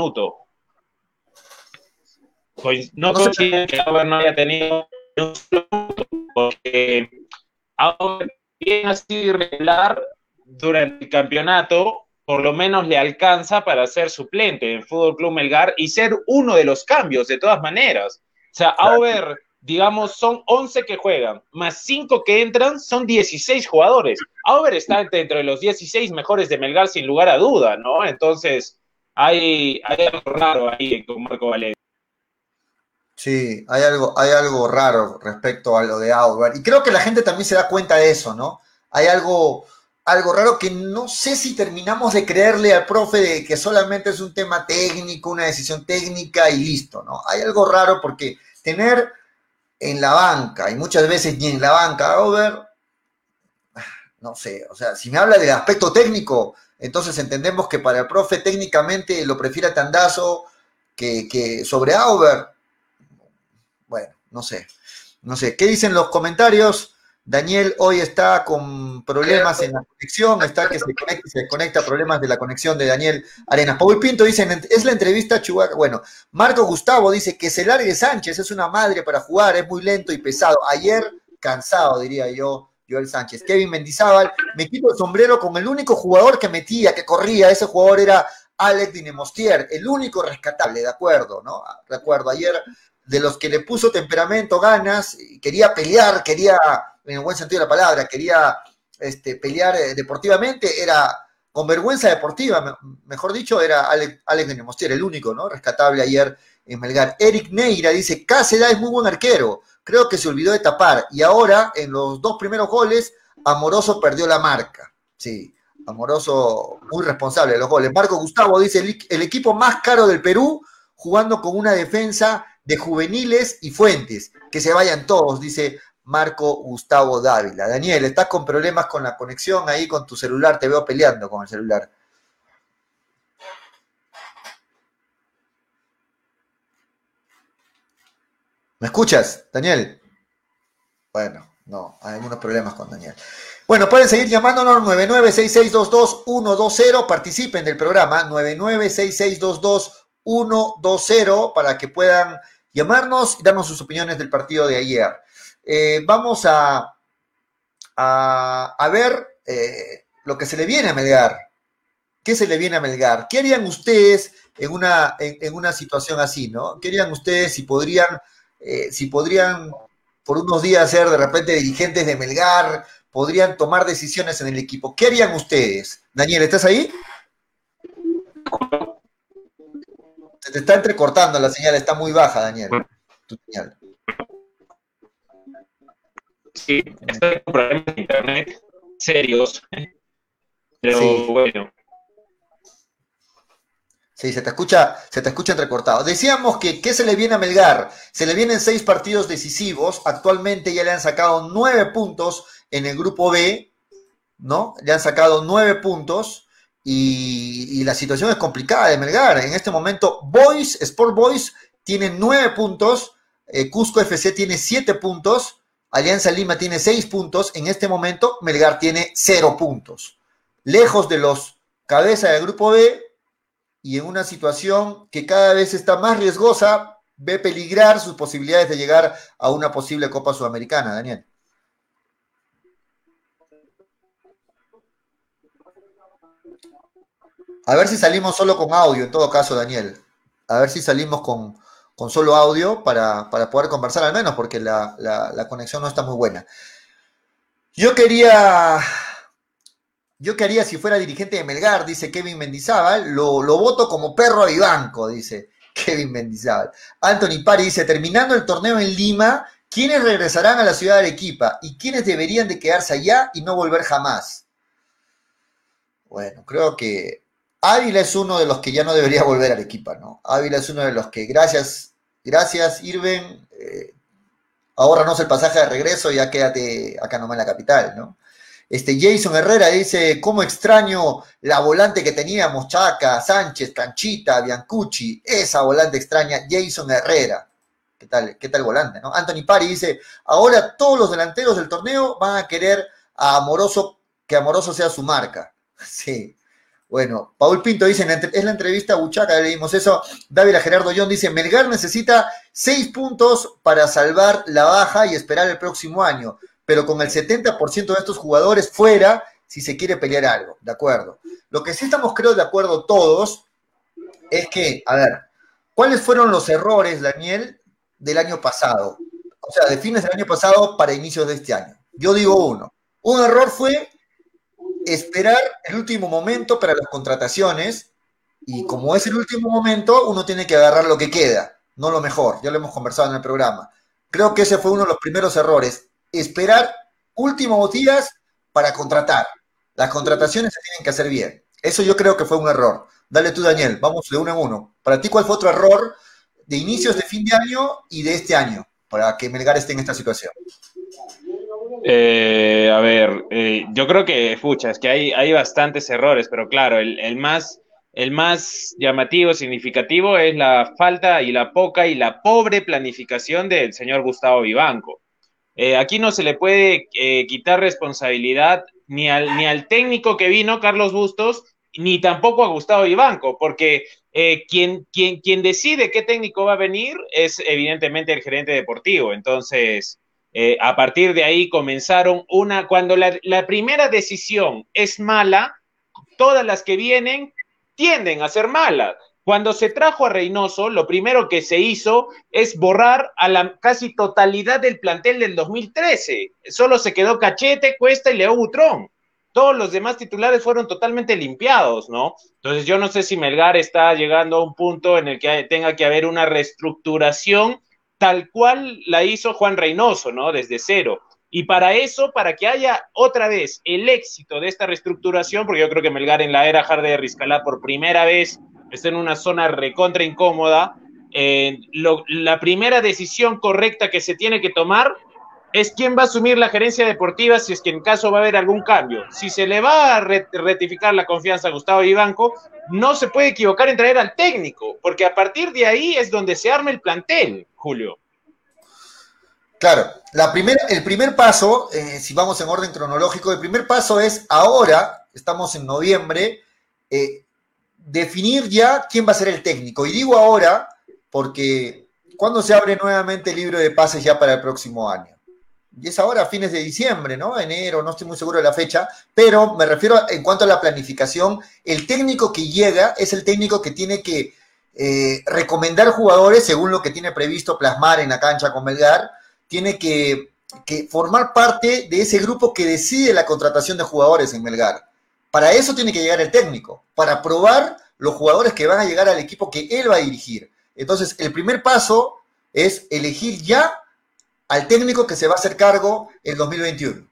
Pues no, considero que Auber no haya tenido ni un solo minuto, porque Auber bien así irregular durante el campeonato, por lo menos le alcanza para ser suplente en Fútbol Club Melgar y ser uno de los cambios, de todas maneras. O sea, Auber, digamos, son 11 que juegan, más 5 que entran, son 16 jugadores. Auber está dentro de los 16 mejores de Melgar, sin lugar a duda, ¿no? Entonces, hay, hay algo raro ahí con Marco Valencia. Sí, hay algo, hay algo raro respecto a lo de Auber. Y creo que la gente también se da cuenta de eso, ¿no? Hay algo, algo raro que no sé si terminamos de creerle al profe de que solamente es un tema técnico, una decisión técnica y listo, ¿no? Hay algo raro porque tener en la banca, y muchas veces ni en la banca, Auber, no sé, o sea, si me habla del aspecto técnico, entonces entendemos que para el profe técnicamente lo prefiere Tandazo que, que sobre Auber. Bueno, no sé, no sé. ¿Qué dicen los comentarios? Daniel hoy está con problemas en la conexión, está que se conecta, se conecta problemas de la conexión de Daniel Arenas. Paul Pinto dice, es la entrevista Chubaca. Bueno, Marco Gustavo dice que se largue Sánchez, es una madre para jugar, es muy lento y pesado. Ayer cansado, diría yo, Joel Sánchez. Kevin Mendizábal, me quito el sombrero con el único jugador que metía, que corría, ese jugador era Alex Dinemostier, el único rescatable, de acuerdo, ¿no? De acuerdo, ayer de los que le puso temperamento, ganas, quería pelear, quería, en el buen sentido de la palabra, quería este, pelear eh, deportivamente, era con vergüenza deportiva, me, mejor dicho, era Alex, Alex Nemostier, el único, ¿no? Rescatable ayer en Melgar. Eric Neira dice, Cáceres es muy buen arquero, creo que se olvidó de tapar, y ahora, en los dos primeros goles, Amoroso perdió la marca, sí. Amoroso, muy responsable de los goles. Marco Gustavo dice, el equipo más caro del Perú, jugando con una defensa de juveniles y fuentes. Que se vayan todos, dice Marco Gustavo Dávila. Daniel, estás con problemas con la conexión ahí con tu celular, te veo peleando con el celular. ¿Me escuchas, Daniel? Bueno, no, hay algunos problemas con Daniel. Bueno, pueden seguir llamándonos 9966222120, participen del programa 9966222120 para que puedan llamarnos y darnos sus opiniones del partido de ayer. Eh, vamos a, a, ver eh, lo que se le viene a Melgar. ¿Qué se le viene a Melgar? ¿Qué harían ustedes en una, en una situación así, no? ¿Qué harían ustedes si podrían, eh, si podrían por unos días ser de repente dirigentes de Melgar, podrían tomar decisiones en el equipo? ¿Qué harían ustedes? Daniel, ¿estás ahí? Se te está entrecortando la señal, está muy baja, Daniel. Tu señal. Sí, estoy con problemas de internet serios. Pero sí. bueno. Sí, se te escucha, se te escucha entrecortado. Decíamos que ¿qué se le viene a Melgar? Se le vienen seis partidos decisivos. Actualmente ya le han sacado nueve puntos en el grupo B, ¿no? Le han sacado nueve puntos. Y, la situación es complicada de Melgar. En este momento, Boys, Sport Boys, tiene nueve puntos, eh, Cusco FC tiene siete puntos, Alianza Lima tiene seis puntos. En este momento, Melgar tiene cero puntos. Lejos de los cabezas del grupo B y en una situación que cada vez está más riesgosa, ve peligrar sus posibilidades de llegar a una posible Copa Sudamericana, Daniel. A ver si salimos solo con audio, en todo caso, Daniel. A ver si salimos con, con solo audio para, para, poder conversar al menos, porque la, la, conexión no está muy buena. Yo quería, yo quería si fuera dirigente de Melgar, dice Kevin Mendizábal, lo, lo voto como perro a Vivanco, dice Kevin Mendizábal. Anthony Pari dice, terminando el torneo en Lima, ¿quiénes regresarán a la ciudad de Arequipa? ¿Y quiénes deberían de quedarse allá y no volver jamás? Bueno, creo que Ávila es uno de los que ya no debería volver a Arequipa, ¿no? Ávila es uno de los que, gracias, gracias, Irven, eh, ahórranos el pasaje de regreso ya quédate acá nomás en la capital, ¿no? Este Jason Herrera dice, ¿cómo extraño la volante que teníamos? Chaca, Sánchez, Canchita, Biancucci, esa volante extraña, Jason Herrera. ¿Qué tal, qué tal volante, no? Anthony Pari dice, ahora todos los delanteros del torneo van a querer a Amoroso, que Amoroso sea su marca. Sí. Bueno, Paul Pinto dice, es la entrevista a Buchaca, leímos eso. David Gerardo John dice, Melgar necesita seis puntos para salvar la baja y esperar el próximo año pero con el 70% de estos jugadores fuera si se quiere pelear algo, ¿de acuerdo? Lo que sí estamos, creo, de acuerdo todos es que, a ver, ¿cuáles fueron los errores, Daniel, del año pasado? O sea, de fines del año pasado para inicios de este año. Yo digo uno. Un error fue esperar el último momento para las contrataciones y como es el último momento, uno tiene que agarrar lo que queda, no lo mejor. Ya lo hemos conversado en el programa. Creo que ese fue uno de los primeros errores esperar últimos días para contratar. Las contrataciones se tienen que hacer bien. Eso yo creo que fue un error. Dale tú, Daniel, vamos de uno en uno. Para ti, ¿cuál fue otro error de inicios de fin de año y de este año para que Melgar esté en esta situación? Eh, a ver, eh, yo creo que, fucha, es que hay, hay bastantes errores, pero claro, el, más, el más llamativo, significativo es la falta y la poca y la pobre planificación del señor Gustavo Vivanco. Eh, aquí no se le puede eh, quitar responsabilidad ni al, ni al técnico que vino, Carlos Bustos, ni tampoco a Gustavo Ibanco, porque eh, quien, quien, quien, decide qué técnico va a venir es evidentemente el gerente deportivo. Entonces, a partir de ahí comenzaron una, cuando la, la primera decisión es mala, todas las que vienen tienden a ser malas. Cuando se trajo a Reynoso, lo primero que se hizo es borrar a la casi totalidad del plantel del 2013. Solo se quedó Cachete, Cuesta y Leo Butrón. Todos los demás titulares fueron totalmente limpiados, ¿no? Entonces yo no sé si Melgar está llegando a un punto en el que tenga que haber una reestructuración tal cual la hizo Juan Reynoso, ¿no? Desde cero. Y para eso, para que haya otra vez el éxito de esta reestructuración, porque yo creo que Melgar en la era Jarde de Riscalá por primera vez está en una zona recontra incómoda. Eh, la primera decisión correcta que se tiene que tomar es quién va a asumir la gerencia deportiva si es que en caso va a haber algún cambio. Si se le va a rectificar la confianza a Gustavo Ibanco, no se puede equivocar en traer al técnico, porque a partir de ahí es donde se arma el plantel, Julio. Claro, el primer paso, eh, si vamos en orden cronológico, el primer paso es ahora, estamos en noviembre, eh, definir ya quién va a ser el técnico. Y digo ahora porque cuando se abre nuevamente el libro de pases ya para el próximo año. Y es ahora fines de diciembre, ¿no? Enero, no estoy muy seguro de la fecha, pero me refiero en cuanto a la planificación, el técnico que llega es el técnico que tiene que eh, recomendar jugadores según lo que tiene previsto plasmar en la cancha con Melgar, tiene que, que formar parte de ese grupo que decide la contratación de jugadores en Melgar. Para eso tiene que llegar el técnico, para probar los jugadores que van a llegar al equipo que él va a dirigir. Entonces, el primer paso es elegir ya al técnico que se va a hacer cargo en 2021.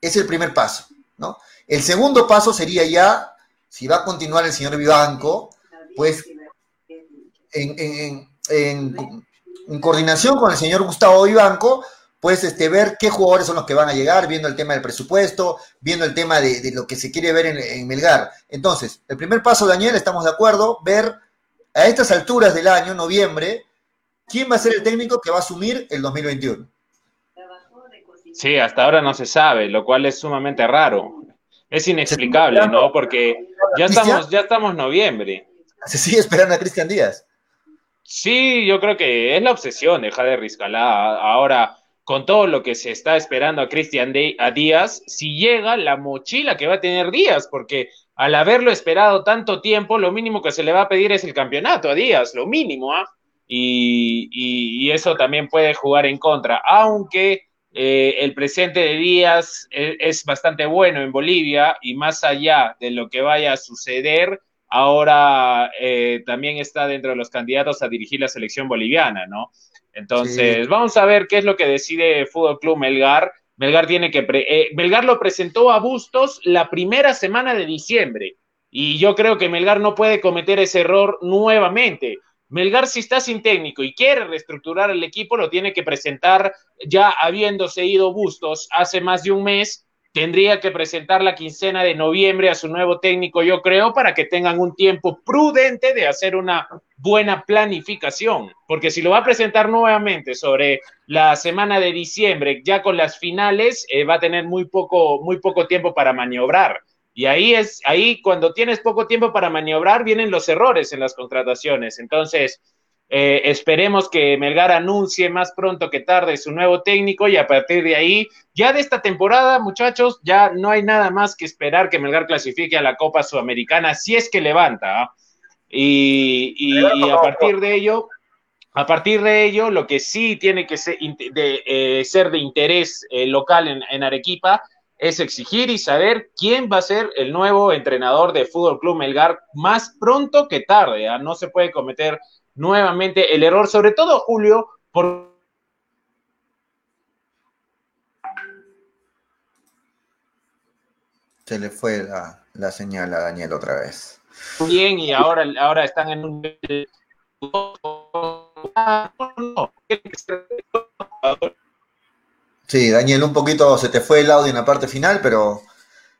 Es el primer paso, ¿no? El segundo paso sería ya, si va a continuar el señor Vivanco, pues en, en coordinación con el señor Gustavo Vivanco, pues este, ver qué jugadores son los que van a llegar, viendo el tema del presupuesto, viendo el tema de, lo que se quiere ver en, Melgar. Entonces, el primer paso, Daniel, estamos de acuerdo, ver a estas alturas del año, noviembre, quién va a ser el técnico que va a asumir el 2021. Sí, hasta ahora no se sabe, lo cual es sumamente raro. Es inexplicable, ¿no? Porque ya estamos, ya estamos en noviembre. Se sigue esperando a Cristian Díaz. Sí, yo creo que es la obsesión de Jade Rizcalá. Ahora, con todo lo que se está esperando a Cristian a Díaz, si llega la mochila que va a tener Díaz, porque al haberlo esperado tanto tiempo, lo mínimo que se le va a pedir es el campeonato a Díaz, lo mínimo, ¿ah? Y, eso también puede jugar en contra, aunque eh, el presente de Díaz es, es, bastante bueno en Bolivia y más allá de lo que vaya a suceder, ahora eh, también está dentro de los candidatos a dirigir la selección boliviana, ¿no? Entonces, vamos a ver qué es lo que decide Fútbol Club Melgar. Melgar tiene que eh, Melgar lo presentó a Bustos la primera semana de diciembre y yo creo que Melgar no puede cometer ese error nuevamente. Melgar si está sin técnico y quiere reestructurar el equipo lo tiene que presentar ya habiéndose ido Bustos hace más de un mes tendría que presentar la quincena de noviembre a su nuevo técnico, yo creo, para que tengan un tiempo prudente de hacer una buena planificación, porque si lo va a presentar nuevamente sobre la semana de diciembre, ya con las finales, eh, va a tener muy poco, muy poco tiempo para maniobrar. Y ahí es, ahí cuando tienes poco tiempo para maniobrar, vienen los errores en las contrataciones. Entonces, eh, esperemos que Melgar anuncie más pronto que tarde su nuevo técnico y a partir de ahí, ya de esta temporada, muchachos, ya no hay nada más que esperar que Melgar clasifique a la Copa Sudamericana si es que levanta. ¿ah? Y, a partir de ello, a partir de ello, lo que sí tiene que ser de, eh, ser de interés eh, local en, en, Arequipa es exigir y saber quién va a ser el nuevo entrenador de Fútbol Club Melgar más pronto que tarde. ¿ah? No se puede cometer nuevamente el error, sobre todo Julio, por... Se le fue la, señal a Daniel otra vez. Bien, y ahora, ahora están en un... Sí, Daniel, un poquito se te fue el audio en la parte final, pero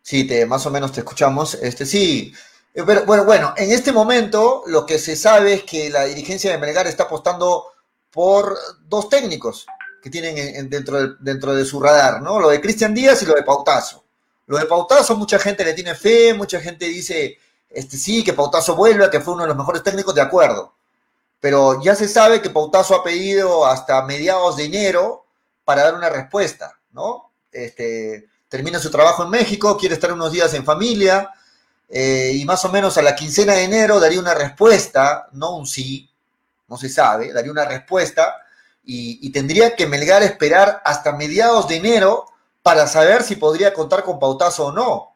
sí, te, más o menos te escuchamos. Este, sí, eh, pero, bueno, bueno, en este momento lo que se sabe es que la dirigencia de Melgar está apostando por dos técnicos que tienen dentro, de, dentro de su radar, ¿no? Lo de Cristian Díaz y lo de Pautazo. Lo de Pautazo, mucha gente le tiene fe, mucha gente dice, este sí, que Pautazo vuelva, que fue uno de los mejores técnicos, de acuerdo. Pero ya se sabe que Pautazo ha pedido hasta mediados de enero para dar una respuesta, ¿no? Este, termina su trabajo en México, quiere estar unos días en familia, eh, y más o menos a la quincena de enero daría una respuesta, no un sí, no se sabe, daría una respuesta y, tendría que Melgar esperar hasta mediados de enero para saber si podría contar con Pautazo o no,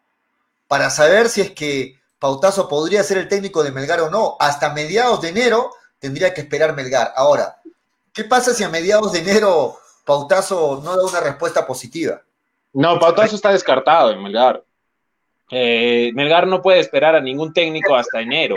para saber si es que Pautazo podría ser el técnico de Melgar o no. Hasta mediados de enero tendría que esperar Melgar. Ahora, ¿qué pasa si a mediados de enero Pautazo no da una respuesta positiva? No, Pautazo está descartado en Melgar. Eh, Melgar no puede esperar a ningún técnico hasta enero.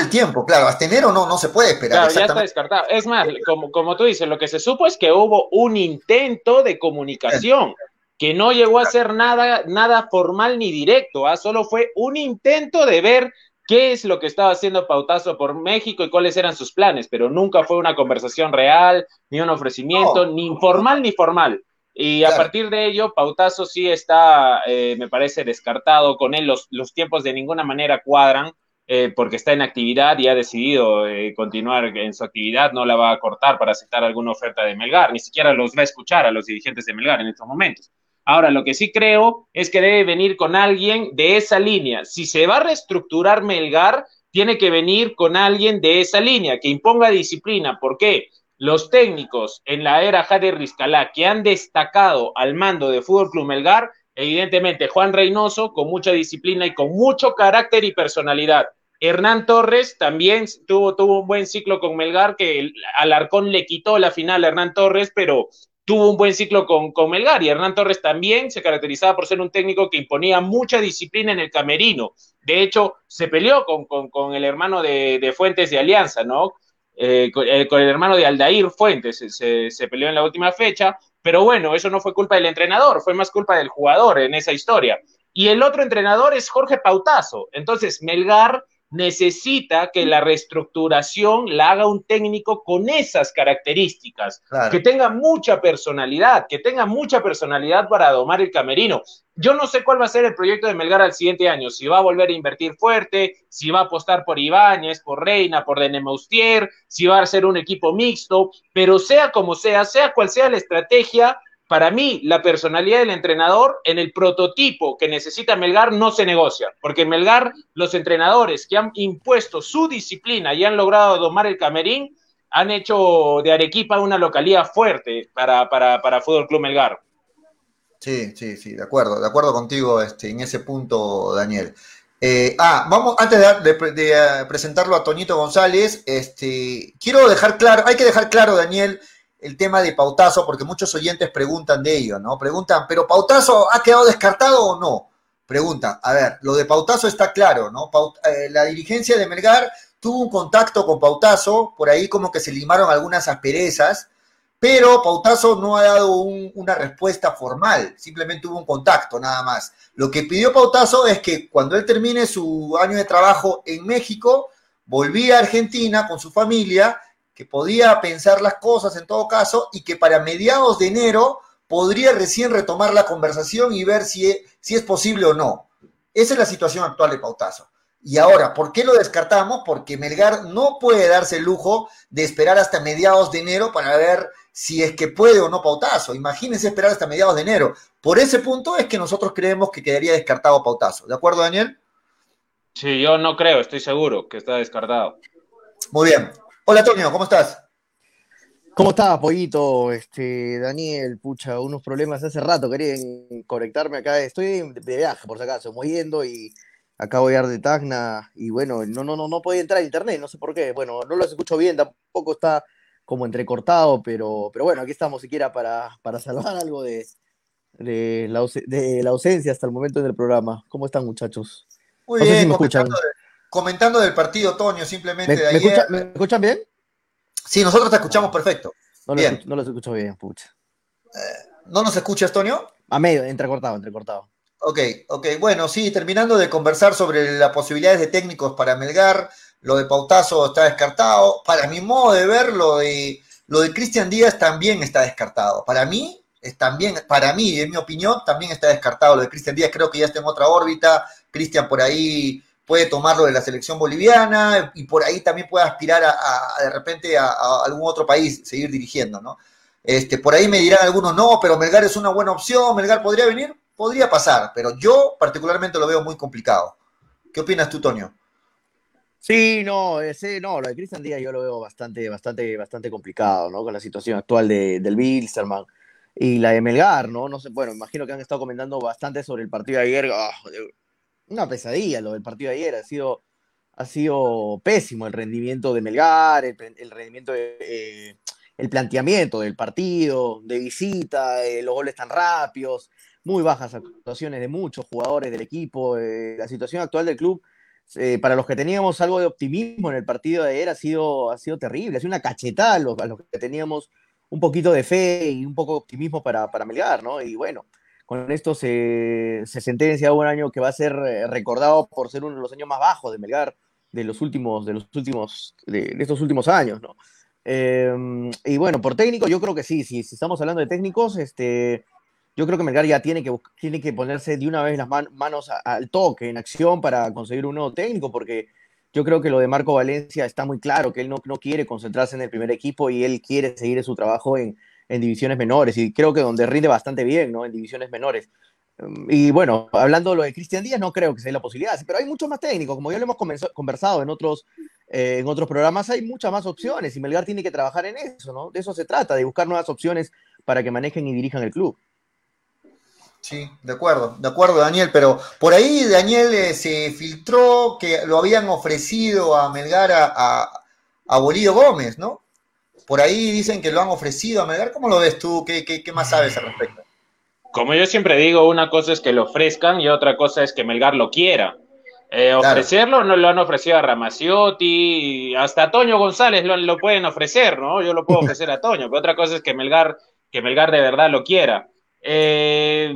El tiempo, claro, hasta enero no, no se puede esperar. Claro, ya está descartado. Es más, como, como tú dices, lo que se supo es que hubo un intento de comunicación que no llegó a ser nada, nada formal ni directo, ¿ah? solo fue un intento de ver qué es lo que estaba haciendo Pautazo por México y cuáles eran sus planes, pero nunca fue una conversación real, ni un ofrecimiento, ni informal ni formal. Y a partir de ello, Pautazo sí está, eh, me parece, descartado. Con él los, los tiempos de ninguna manera cuadran, eh, porque está en actividad y ha decidido eh, continuar en su actividad, no la va a cortar para aceptar alguna oferta de Melgar, ni siquiera los va a escuchar a los dirigentes de Melgar en estos momentos. Ahora, lo que sí creo es que debe venir con alguien de esa línea. Si se va a reestructurar Melgar, tiene que venir con alguien de esa línea, que imponga disciplina. ¿Por qué? los técnicos en la era Jade Rizcalá que han destacado al mando de Fútbol Club Melgar, evidentemente Juan Reynoso con mucha disciplina y con mucho carácter y personalidad. Hernán Torres también tuvo, tuvo un buen ciclo con Melgar, que el Alarcón le quitó la final a Hernán Torres, pero tuvo un buen ciclo con, con, Melgar y Hernán Torres también se caracterizaba por ser un técnico que imponía mucha disciplina en el camerino. De hecho, se peleó con, con, el hermano de, de, Fuentes de Alianza, ¿no? Eh, eh, con, el hermano de Aldair Fuentes, se, peleó en la última fecha, pero bueno, eso no fue culpa del entrenador, fue más culpa del jugador en esa historia. Y el otro entrenador es Jorge Pautazo. Entonces, Melgar necesita que la reestructuración la haga un técnico con esas características, que tenga mucha personalidad, que tenga mucha personalidad para domar el camerino. Yo no sé cuál va a ser el proyecto de Melgar al siguiente año, si va a volver a invertir fuerte, si va a apostar por Ibáñez, por Reina, por Denemaustier, si va a ser un equipo mixto, pero sea como sea, sea cual sea la estrategia, para mí, la personalidad del entrenador en el prototipo que necesita Melgar no se negocia, porque en Melgar los entrenadores que han impuesto su disciplina y han logrado domar el camerín han hecho de Arequipa una localidad fuerte para, para, para Fútbol Club Melgar. Sí, sí, sí, de acuerdo, de acuerdo contigo este, en ese punto, Daniel. Eh, ah, vamos, antes de, de, eh, presentarlo a Toñito González, este, quiero dejar claro, hay que dejar claro, Daniel, el tema de Pautazo, porque muchos oyentes preguntan de ello, ¿no? Preguntan, ¿pero Pautazo ha quedado descartado o no? Preguntan, a ver, lo de Pautazo está claro, ¿no? Eh, la dirigencia de Melgar tuvo un contacto con Pautazo, por ahí como que se limaron algunas asperezas, pero Pautazo no ha dado una respuesta formal, simplemente hubo un contacto nada más. Lo que pidió Pautazo es que cuando él termine su año de trabajo en México, volvía a Argentina con su familia, que podía pensar las cosas en todo caso y que para mediados de enero podría recién retomar la conversación y ver si es, si es posible o no. Esa es la situación actual de Pautazo. Y ahora, ¿por qué lo descartamos? Porque Melgar no puede darse el lujo de esperar hasta mediados de enero para ver si es que puede o no Pautazo. Imagínense esperar hasta mediados de enero. Por ese punto es que nosotros creemos que quedaría descartado Pautazo. ¿De acuerdo, Daniel? Sí, yo no creo, estoy seguro que está descartado. Muy bien. Hola, Antonio, ¿cómo estás? ¿Cómo estás, Pollito? Este, Daniel, pucha, unos problemas hace rato, quería conectarme acá. Estoy de viaje, por si acaso, moviendo y acabo de llegar de Tacna y bueno, no, no, no, no podía entrar a internet, no sé por qué. Bueno, no los escucho bien, tampoco está como entrecortado, pero, pero bueno, aquí estamos siquiera para, para salvar algo de, de, la, de la ausencia hasta el momento del programa. ¿Cómo están, muchachos? Muy bien, comentando, comentando, del partido, Toño, simplemente ¿Me, de ayer. ¿Me escuchan bien? Sí, nosotros te escuchamos perfecto. No, bien. Lo, escucho, no los escucho bien, pucha. Eh, ¿No nos escuchas, Toño? A medio, entrecortado, entrecortado. Ok, ok. Bueno, sí, terminando de conversar sobre las posibilidades de técnicos para Melgar, lo de Pautazo está descartado. Para mi modo de ver, lo de, lo de Cristian Díaz también está descartado. Para mí, es también, para mí, en mi opinión, también está descartado lo de Cristian Díaz. Creo que ya está en otra órbita. Cristian por ahí puede tomarlo de la selección boliviana y por ahí también puede aspirar a, de repente a, algún otro país, seguir dirigiendo, ¿no? Este, por ahí me dirán algunos, no, pero Melgar es una buena opción, Melgar podría venir podría pasar, pero yo particularmente lo veo muy complicado. ¿Qué opinas tú, Tonio? Sí, no, ese, no, lo de Cristian Díaz yo lo veo bastante, bastante, bastante complicado, ¿no? Con la situación actual de, del Bilsterman y la de Melgar, ¿no? No sé, bueno, imagino que han estado comentando bastante sobre el partido de ayer. Oh, una pesadilla lo del partido de ayer, ha sido, ha sido pésimo el rendimiento de Melgar, el, rendimiento de, eh, el planteamiento del partido, de visita, eh, los goles tan rápidos, muy bajas actuaciones de muchos jugadores del equipo. Eh, la situación actual del club, eh, para los que teníamos algo de optimismo en el partido de ayer, ha sido, ha sido terrible. Ha sido una cachetada a los, que teníamos un poquito de fe y un poco de optimismo para, para Melgar, ¿no? Y bueno, con esto se, se sentencia un año que va a ser eh, recordado por ser uno de los años más bajos de Melgar de los últimos, de los últimos, de, estos últimos años, ¿no? y bueno, por técnico, yo creo que sí, sí, si estamos hablando de técnicos, este, yo creo que Melgar ya tiene que, tiene que ponerse de una vez las manos al toque, en acción, para conseguir un nuevo técnico, porque yo creo que lo de Marco Valencia está muy claro, que él no, no quiere concentrarse en el primer equipo y él quiere seguir su trabajo en, en divisiones menores, y creo que donde rinde bastante bien, ¿no? En divisiones menores. Mm, y bueno, hablando de lo de Cristian Díaz, no creo que sea la posibilidad, pero hay muchos más técnicos, como ya lo hemos conversado en otros, eh, en otros programas, hay muchas más opciones y Melgar tiene que trabajar en eso, ¿no? De eso se trata, de buscar nuevas opciones para que manejen y dirijan el club. Sí, de acuerdo, de acuerdo, Daniel, pero por ahí, Daniel, eh, se filtró que lo habían ofrecido a Melgar a, a, Bolío Gómez, ¿no? Por ahí dicen que lo han ofrecido a Melgar. ¿Cómo lo ves tú? ¿Qué, qué, qué más sabes al respecto? Como yo siempre digo, una cosa es que lo ofrezcan y otra cosa es que Melgar lo quiera. Eh, ofrecerlo no lo han ofrecido a Ramaciotti, hasta a Toño González lo, lo, pueden ofrecer, ¿no? Yo lo puedo ofrecer a Toño, pero otra cosa es que Melgar, que Melgar de verdad lo quiera. Eh,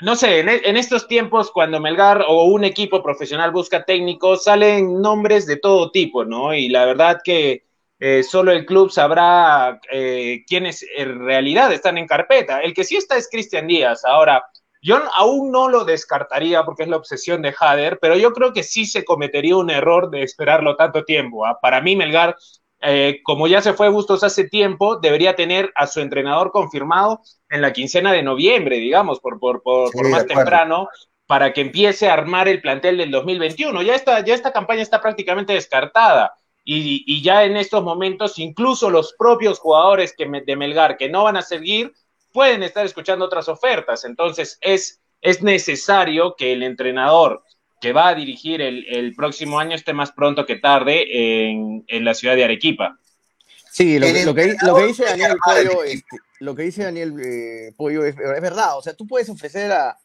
no sé, en, estos tiempos cuando Melgar o un equipo profesional busca técnicos, salen nombres de todo tipo, ¿no? Y la verdad que eh, solo el club sabrá eh, quiénes en realidad están en carpeta. El que sí está es Cristian Díaz. Ahora, yo aún no lo descartaría porque es la obsesión de Hader, pero yo creo que sí se cometería un error de esperarlo tanto tiempo. ¿ah? Para mí, Melgar eh, como ya se fue Bustos hace tiempo, debería tener a su entrenador confirmado en la quincena de noviembre, digamos, por, por, por, más temprano, para que empiece a armar el plantel del 2021. Ya esta, ya esta campaña está prácticamente descartada. Y, y ya en estos momentos, incluso los propios jugadores que de Melgar que no van a seguir, pueden estar escuchando otras ofertas. Entonces, es, es necesario que el entrenador que va a dirigir el, próximo año esté más pronto que tarde en, la ciudad de Arequipa. Sí, lo, que, dice Daniel Pollo, este, lo que dice Daniel eh, Pollo es, verdad. O sea, tú puedes ofrecer a.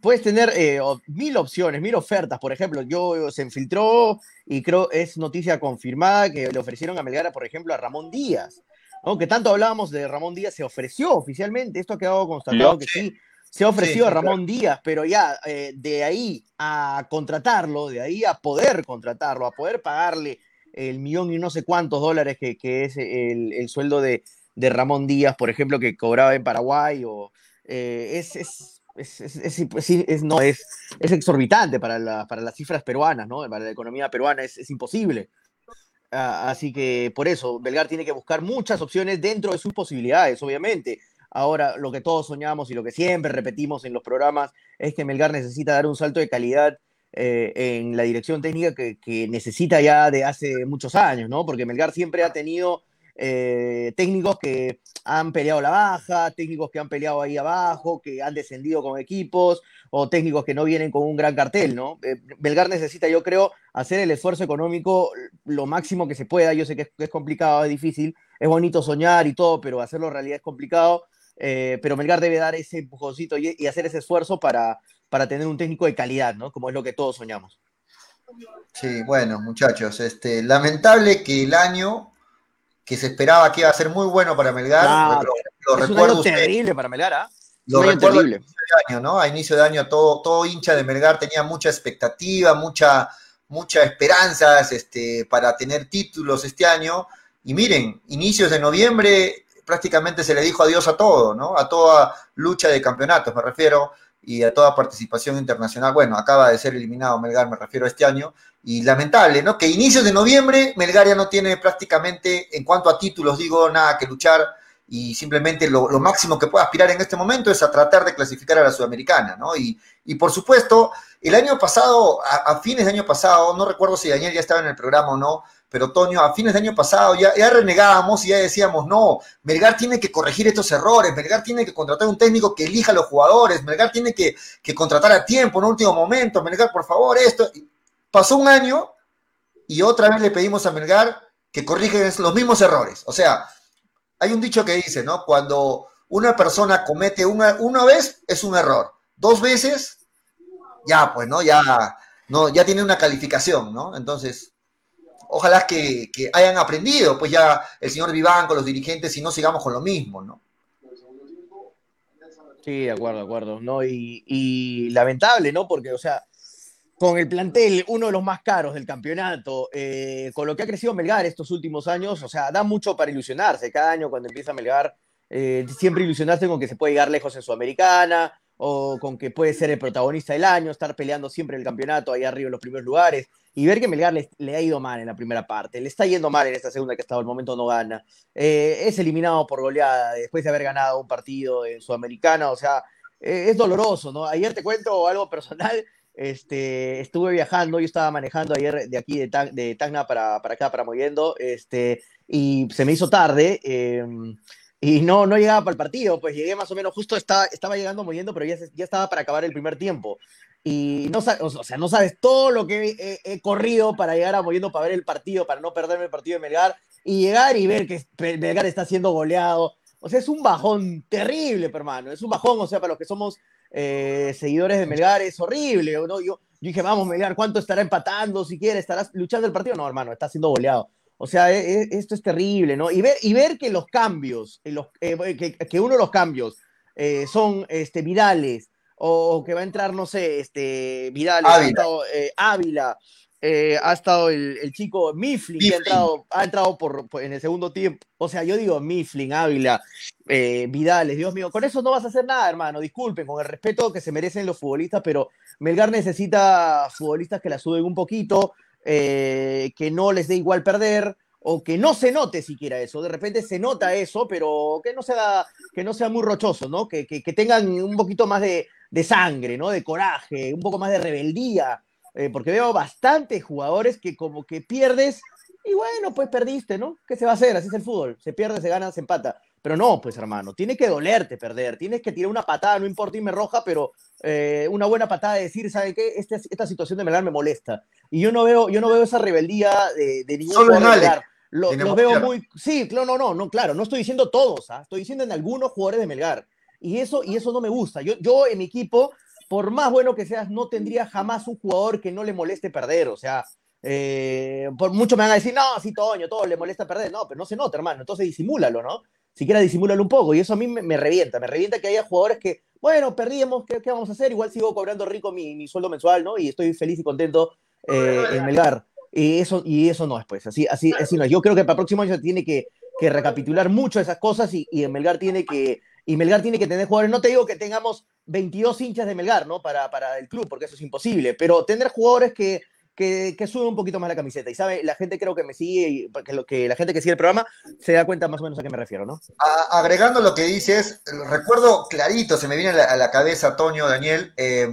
Puedes tener eh, mil opciones, mil ofertas. Por ejemplo, yo se infiltró y creo es noticia confirmada que le ofrecieron a Melgara, por ejemplo, a Ramón Díaz. ¿no? Que tanto hablábamos de Ramón Díaz, se ofreció oficialmente, esto ha quedado constatado que sí, se ha ofrecido a Ramón Díaz, pero ya eh, de ahí a contratarlo, de ahí a poder contratarlo, a poder pagarle el millón y no sé cuántos dólares que, es el, sueldo de, Ramón Díaz, por ejemplo, que cobraba en Paraguay, o, eh, es, es, es, no, es, es exorbitante para, para las cifras peruanas, ¿no? para la economía peruana, es, imposible. Así que por eso, Belgar tiene que buscar muchas opciones dentro de sus posibilidades, obviamente. Ahora, lo que todos soñamos y lo que siempre repetimos en los programas es que Melgar necesita dar un salto de calidad eh, en la dirección técnica que, necesita ya de hace muchos años, ¿no? Porque Melgar siempre ha tenido eh, técnicos que han peleado la baja, técnicos que han peleado ahí abajo, que han descendido con equipos, o técnicos que no vienen con un gran cartel, ¿no? Eh, Belgar necesita, yo creo, hacer el esfuerzo económico lo máximo que se pueda. Yo sé que es complicado, es difícil, es bonito soñar y todo, pero hacerlo realidad es complicado. Eh, pero Melgar debe dar ese empujoncito y, hacer ese esfuerzo para, para tener un técnico de calidad, ¿no? Como es lo que todos soñamos. Sí, bueno, muchachos, este, lamentable que el año que se esperaba que iba a ser muy bueno para Melgar, lo, es recuerdo un terrible para Melgar, ¿ah? Lo recuerdo terrible. A inicio de año, ¿no? A inicio de año todo, todo hincha de Melgar tenía mucha expectativa, mucha, mucha esperanzas este, para tener títulos este año. Y miren, inicios de noviembre prácticamente se le dijo adiós a todo, ¿no? A toda lucha de campeonatos, me refiero, y a toda participación internacional. Bueno, acaba de ser eliminado Melgar, me refiero a este año, y lamentable, ¿no? Que inicios de noviembre Melgar ya no tiene prácticamente, en cuanto a títulos, digo, nada que luchar, y simplemente lo, máximo que puede aspirar en este momento es a tratar de clasificar a la Sudamericana, ¿no? Y, y por supuesto, el año pasado, a, fines de año pasado, no recuerdo si Daniel ya estaba en el programa o no, pero Toño, a fines de año pasado ya, renegábamos y ya decíamos, no, Melgar tiene que corregir estos errores, Melgar tiene que contratar un técnico que elija a los jugadores, Melgar tiene que, contratar a tiempo, en último momento, Melgar, por favor, esto. Pasó un año y otra vez le pedimos a Melgar que corrija los mismos errores. O sea, hay un dicho que dice, ¿no? Cuando una persona comete una, una vez, es un error. Dos veces, ya, pues, ¿no? Ya, no, ya tiene una calificación, ¿no? Entonces, ojalá que, hayan aprendido, pues ya el señor Viván con los dirigentes y no sigamos con lo mismo, ¿no? Sí, de acuerdo, de acuerdo, ¿no? Y, lamentable, ¿no? Porque, o sea, con el plantel, uno de los más caros del campeonato, eh, con lo que ha crecido Melgar estos últimos años, o sea, da mucho para ilusionarse. Cada año cuando empieza Melgar, eh, siempre ilusionarse con que se puede llegar lejos en Sudamericana, o con que puede ser el protagonista del año, estar peleando siempre el campeonato ahí arriba en los primeros lugares y ver que Melgar le, ha ido mal en la primera parte, le está yendo mal en esta segunda que hasta el momento no gana. Eh, es eliminado por goleada después de haber ganado un partido en Sudamericana, o sea, eh, es doloroso, ¿no? Ayer te cuento algo personal, este, estuve viajando, yo estaba manejando ayer de aquí de, Tacna para, para acá, para Moviendo, este, y se me hizo tarde. Em, y no, no llegaba para el partido, pues llegué más o menos, justo estaba, estaba llegando moviendo, pero ya, ya estaba para acabar el primer tiempo y no, o sea, no sabes todo lo que he, corrido para llegar a Moviendo para ver el partido, para no perderme el partido de Melgar, y llegar y ver que Melgar está siendo goleado. O sea, es un bajón terrible, hermano. Es un bajón, o sea, para los que somos eh, seguidores de Melgar es horrible. ¿no? Yo, yo dije, vamos, Melgar, ¿cuánto estará empatando? Si quiere, ¿estarás luchando el partido? No, hermano, está siendo goleado. O sea, e, e, esto es terrible, ¿no? Y ver, y ver que los cambios, los, eh, que, que, uno de los cambios eh, son este, virales, o que va a entrar, no sé, este, Vidal, eh, Ávila, eh, ha estado el, chico Mifflin, que ha entrado, ha entrado por, en el segundo tiempo. O sea, yo digo Mifflin, Ávila, eh, Vidales, Dios mío, con eso no vas a hacer nada, hermano. Disculpen, con el respeto que se merecen los futbolistas, pero Melgar necesita futbolistas que la suben un poquito, que no les dé igual perder, o que no se note siquiera eso. De repente se nota eso, pero que no sea, que no sea muy rochoso, ¿no? Que, que tengan un poquito más de, de sangre, ¿no? De coraje, un poco más de rebeldía, eh, porque veo bastantes jugadores que como que pierdes y bueno, pues perdiste, ¿no? ¿Qué se va a hacer? Así es el fútbol, se pierde, se gana, se empata. Pero no, pues hermano, tiene que dolerte perder, tienes que tirar una patada, no importa irme roja, pero eh, una buena patada de decir, ¿sabe qué? Este, esta situación de Melgar me molesta. Y yo no veo, yo no veo esa rebeldía de, de ningún jugador Lo, veo muy. Sí, no, no, no, no, claro, no estoy diciendo todos, ¿ah? estoy diciendo en algunos jugadores de Melgar. Y eso, y eso no me gusta. Yo, yo en mi equipo, por más bueno que seas, no tendría jamás un jugador que no le moleste perder. O sea, Eh, por mucho me van a decir, no, sí, Toño, todo le molesta perder. No, pero no se nota, hermano. Entonces disimúlalo, ¿no? Siquiera disimúlalo un poco. Y eso a mí me, me revienta. Me revienta que haya jugadores que, bueno, perdimos, ¿qué, qué vamos a hacer? Igual sigo cobrando rico mi, mi sueldo mensual, ¿no? Y estoy feliz y contento eh, en Melgar. Y eso, y eso no es, pues. Así, así, así no es. Yo creo que para el próximo año se tiene que, que recapitular mucho esas cosas y, y en Melgar tiene que. Y Melgar tiene que tener jugadores. No te digo que tengamos 22 hinchas de Melgar, ¿no? Para, para el club, porque eso es imposible. Pero tener jugadores que, que, suben un poquito más la camiseta. Y sabe, la gente creo que me sigue, y que, lo, que la gente que sigue el programa se da cuenta más o menos a qué me refiero, ¿no? Agregando lo que dices, recuerdo clarito, se me viene a la, a la cabeza, Toño, Daniel, eh,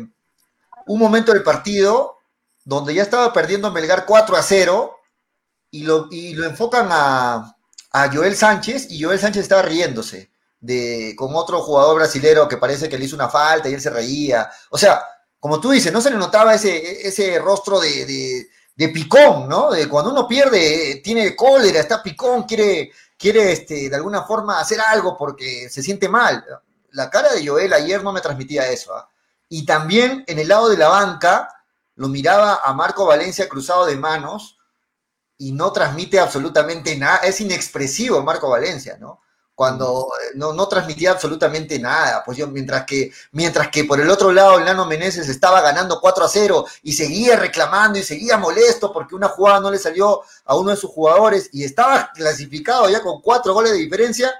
un momento del partido donde ya estaba perdiendo Melgar 4 a 0 y lo, y lo enfocan a, a Joel Sánchez y Joel Sánchez estaba riéndose de, con otro jugador brasilero que parece que le hizo una falta y él se reía. O sea, como tú dices, no se le notaba ese, ese rostro de, de, picón, ¿no? De cuando uno pierde, tiene cólera, está picón, quiere, quiere este, de alguna forma hacer algo porque se siente mal. La cara de Joel ayer no me transmitía eso. ¿ah? Y también en el lado de la banca lo miraba a Marco Valencia cruzado de manos y no transmite absolutamente nada. Es inexpresivo Marco Valencia, ¿no? Cuando eh, no, no transmitía absolutamente nada. Pues yo, mientras que, mientras que por el otro lado el Nano Meneses estaba ganando 4 a 0 y seguía reclamando y seguía molesto porque una jugada no le salió a uno de sus jugadores y estaba clasificado ya con cuatro goles de diferencia.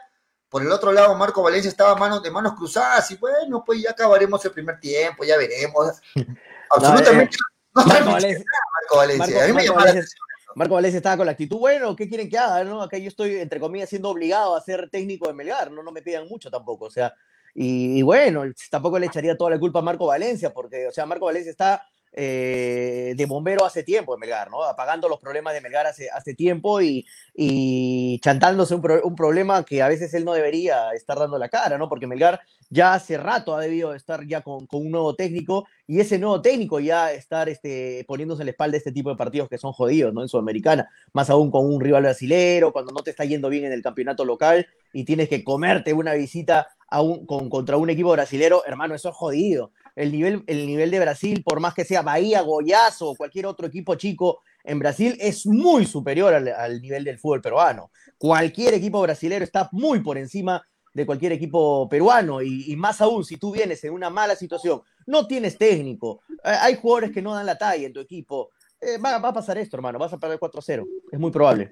Por el otro lado, Marco Valencia estaba manos, de manos cruzadas y bueno, pues ya acabaremos el primer tiempo, ya veremos. Absolutamente no, Marco Valencia, nada Marco Valencia. Marco- a mí me Marco llamó la atención. Marco Valencia estaba con la actitud, bueno, ¿qué quieren que haga? No? Acá yo estoy, entre comillas, siendo obligado a ser técnico de Melgar, no, no me pidan mucho tampoco, o sea, y, y bueno, tampoco le echaría toda la culpa a Marco Valencia, porque, o sea, Marco Valencia está eh, de bombero hace tiempo en Melgar, ¿no? Apagando los problemas de Melgar hace, hace tiempo y, y chantándose un, un problema que a veces él no debería estar dando la cara, ¿no? Porque Melgar ya hace rato ha debido estar ya con, con un nuevo técnico y ese nuevo técnico ya estar este, poniéndose la espalda a este tipo de partidos que son jodidos, ¿no? En Sudamericana, más aún con un rival brasilero, cuando no te está yendo bien en el campeonato local y tienes que comerte una visita a un, con, contra un equipo brasilero, hermano, eso es jodido. El nivel, el nivel de Brasil, por más que sea Bahía, Goyazo o cualquier otro equipo chico en Brasil, es muy superior al, nivel del fútbol peruano. Cualquier equipo brasilero está muy por encima de cualquier equipo peruano y, y más aún si tú vienes en una mala situación, no tienes técnico, eh, hay jugadores que no dan la talla en tu equipo, eh, va, va a pasar esto, hermano, vas a perder 4-0, es muy probable.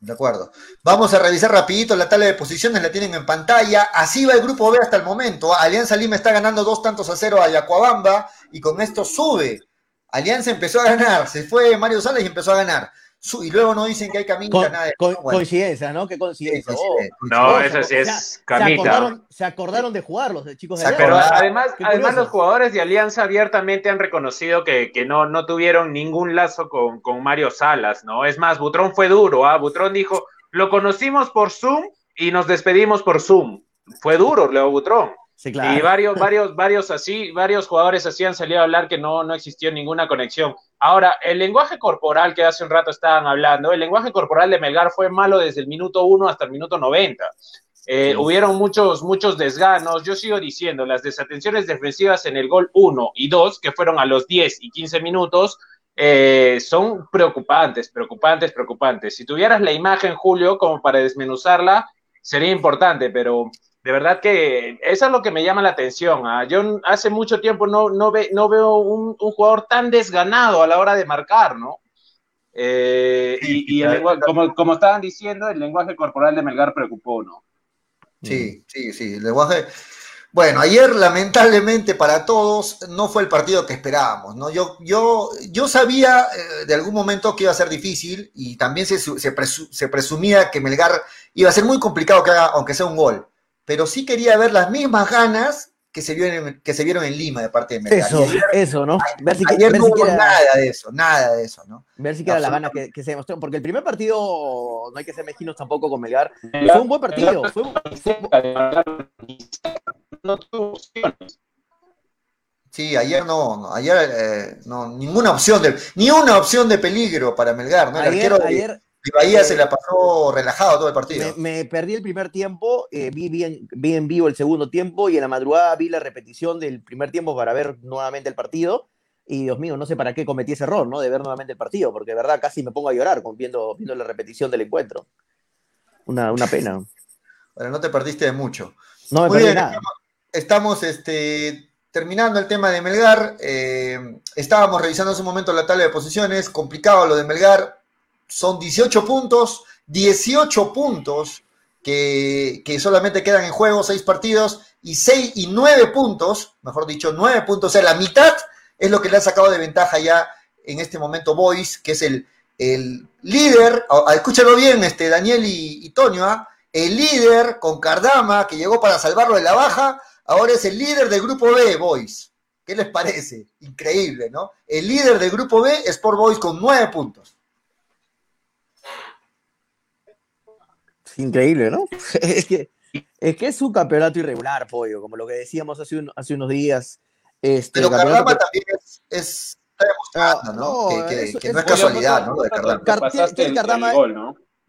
De acuerdo. Vamos a revisar rapidito la tabla de posiciones, la tienen en pantalla. Así va el grupo B hasta el momento. Alianza Lima está ganando dos tantos a cero a Yacuabamba y con esto sube. Alianza empezó a ganar, se fue Mario Salas y empezó a ganar. Su- y luego no dicen que hay camino, Con- nada de con- bueno, coincidencia, ¿no? Qué coincidencia. sí, sí, Oh, No, oh, eso sí es se- Se camita. acordaron, se acordaron de jugar los chicos de Alianza. Pero además, además los jugadores de Alianza abiertamente han reconocido que, que no, no tuvieron ningún lazo con, con Mario Salas, ¿no? Es más, Butrón fue duro, ¿ah? Butrón dijo, lo conocimos por Zoom y nos despedimos por Zoom. Fue duro, Leo Butrón. Sí, claro. Y varios, varios, varios así, varios jugadores así han salido a hablar que no, no existió ninguna conexión. Ahora, el lenguaje corporal que hace un rato estaban hablando, el lenguaje corporal de Melgar fue malo desde el minuto 1 hasta el minuto 90. Eh, Sí. Hubieron muchos, muchos desganos. Yo sigo diciendo, las desatenciones defensivas en el gol 1 y 2, que fueron a los 10 y 15 minutos, eh, son preocupantes, preocupantes, preocupantes. Si tuvieras la imagen, Julio, como para desmenuzarla, sería importante, pero de verdad que eso es lo que me llama la atención. ¿ah? Yo hace mucho tiempo no, no, ve, no veo un, un, jugador tan desganado a la hora de marcar, ¿no? Eh, y, y el, como, como, estaban diciendo, el lenguaje corporal de Melgar preocupó, ¿no? Sí, sí, sí. El lenguaje. Bueno, ayer lamentablemente para todos no fue el partido que esperábamos, ¿no? Yo, yo, yo sabía eh, de algún momento que iba a ser difícil y también se, se, presu, se presumía que Melgar iba a ser muy complicado que haga, aunque sea un gol pero sí quería ver las mismas ganas que se vieron, que se vieron en Lima de parte de Melgar. Eso, ayer, eso, ¿no? Ver si, ayer ver no hubo nada de eso, nada de eso, ¿no? Ver si queda la gana que, que, se demostró, porque el primer partido, no hay que ser mezquinos tampoco con Melgar, fue un buen partido. Fue, fue... No tuvo opciones. Sí, ayer no, no ayer eh, no, ninguna opción de, ni una opción de peligro para Melgar, ¿no? El ayer, arquero ayer, de Bahía eh, se la pasó relajado todo el partido. Me, me perdí el primer tiempo, eh, vi, bien, vi en vivo el segundo tiempo y en la madrugada vi la repetición del primer tiempo para ver nuevamente el partido. Y Dios mío, no sé para qué cometí ese error, ¿no? De ver nuevamente el partido, porque de verdad casi me pongo a llorar viendo, viendo la repetición del encuentro. Una, una pena. Bueno, no te perdiste de mucho. No me Muy perdí bien, nada. Estamos este, terminando el tema de Melgar. eh, estábamos revisando hace un momento la tabla de posiciones. Complicado lo de Melgar. Son 18 puntos. 18 puntos que, que solamente quedan en juego, 6 partidos. Y 6 y 9 puntos, mejor dicho, 9 puntos. O sea, la mitad es lo que le ha sacado de ventaja ya en este momento Boys, que es el, el líder. Escúchalo bien, este, Daniel y, y Toño, ¿ah? el líder con Cardama, que llegó para salvarlo de la baja, ahora es el líder del grupo B, Boys. ¿Qué les parece? Increíble, ¿no? El líder del grupo B, Sport Boys, con nueve puntos. Es increíble, ¿no? es, que, es que es un campeonato irregular, pollo, como lo que decíamos hace, un- hace unos días. Este, Pero que- también es, es- está demostrando, Ah, ¿no? no, que, que- eso- que eso- no es casualidad, ¿no? Lo de Cardama.